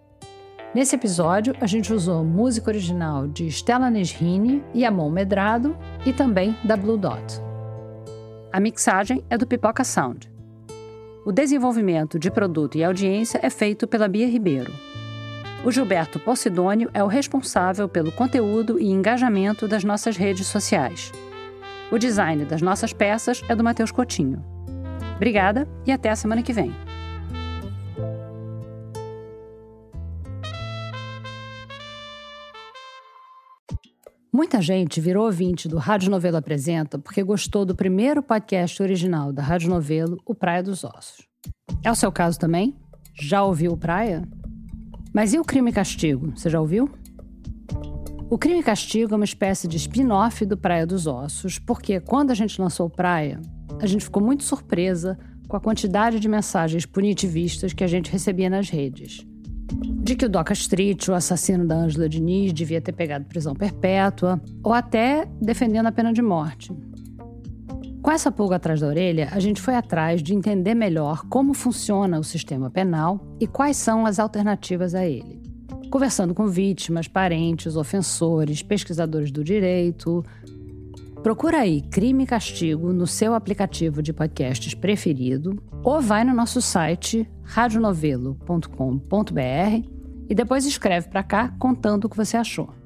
Speaker 1: Nesse episódio, a gente usou música original de Stella Nesrini e Amon Medrado e também da Blue Dot. A mixagem é do Pipoca Sound. O desenvolvimento de produto e audiência é feito pela Bia Ribeiro. O Gilberto Posidônio é o responsável pelo conteúdo e engajamento das nossas redes sociais. O design das nossas peças é do Matheus Coutinho. Obrigada e até a semana que vem. Muita gente virou ouvinte do Rádio Novelo Apresenta porque gostou do primeiro podcast original da Rádio Novelo, O Praia dos Ossos. É o seu caso também? Já ouviu o Praia? Mas e o Crime e Castigo? Você já ouviu? O Crime e Castigo é uma espécie de spin-off do Praia dos Ossos, porque quando a gente lançou Praia, a gente ficou muito surpresa com a quantidade de mensagens punitivistas que a gente recebia nas redes. De que o Doca Street, o assassino da Ângela Diniz, devia ter pegado prisão perpétua, ou até defendendo a pena de morte. Com essa pulga atrás da orelha, a gente foi atrás de entender melhor como funciona o sistema penal e quais são as alternativas a ele. Conversando com vítimas, parentes, ofensores, pesquisadores do direito, Procura aí Crime e Castigo no seu aplicativo de podcasts preferido ou vai no nosso site radionovelo.com.br e depois escreve para cá contando o que você achou.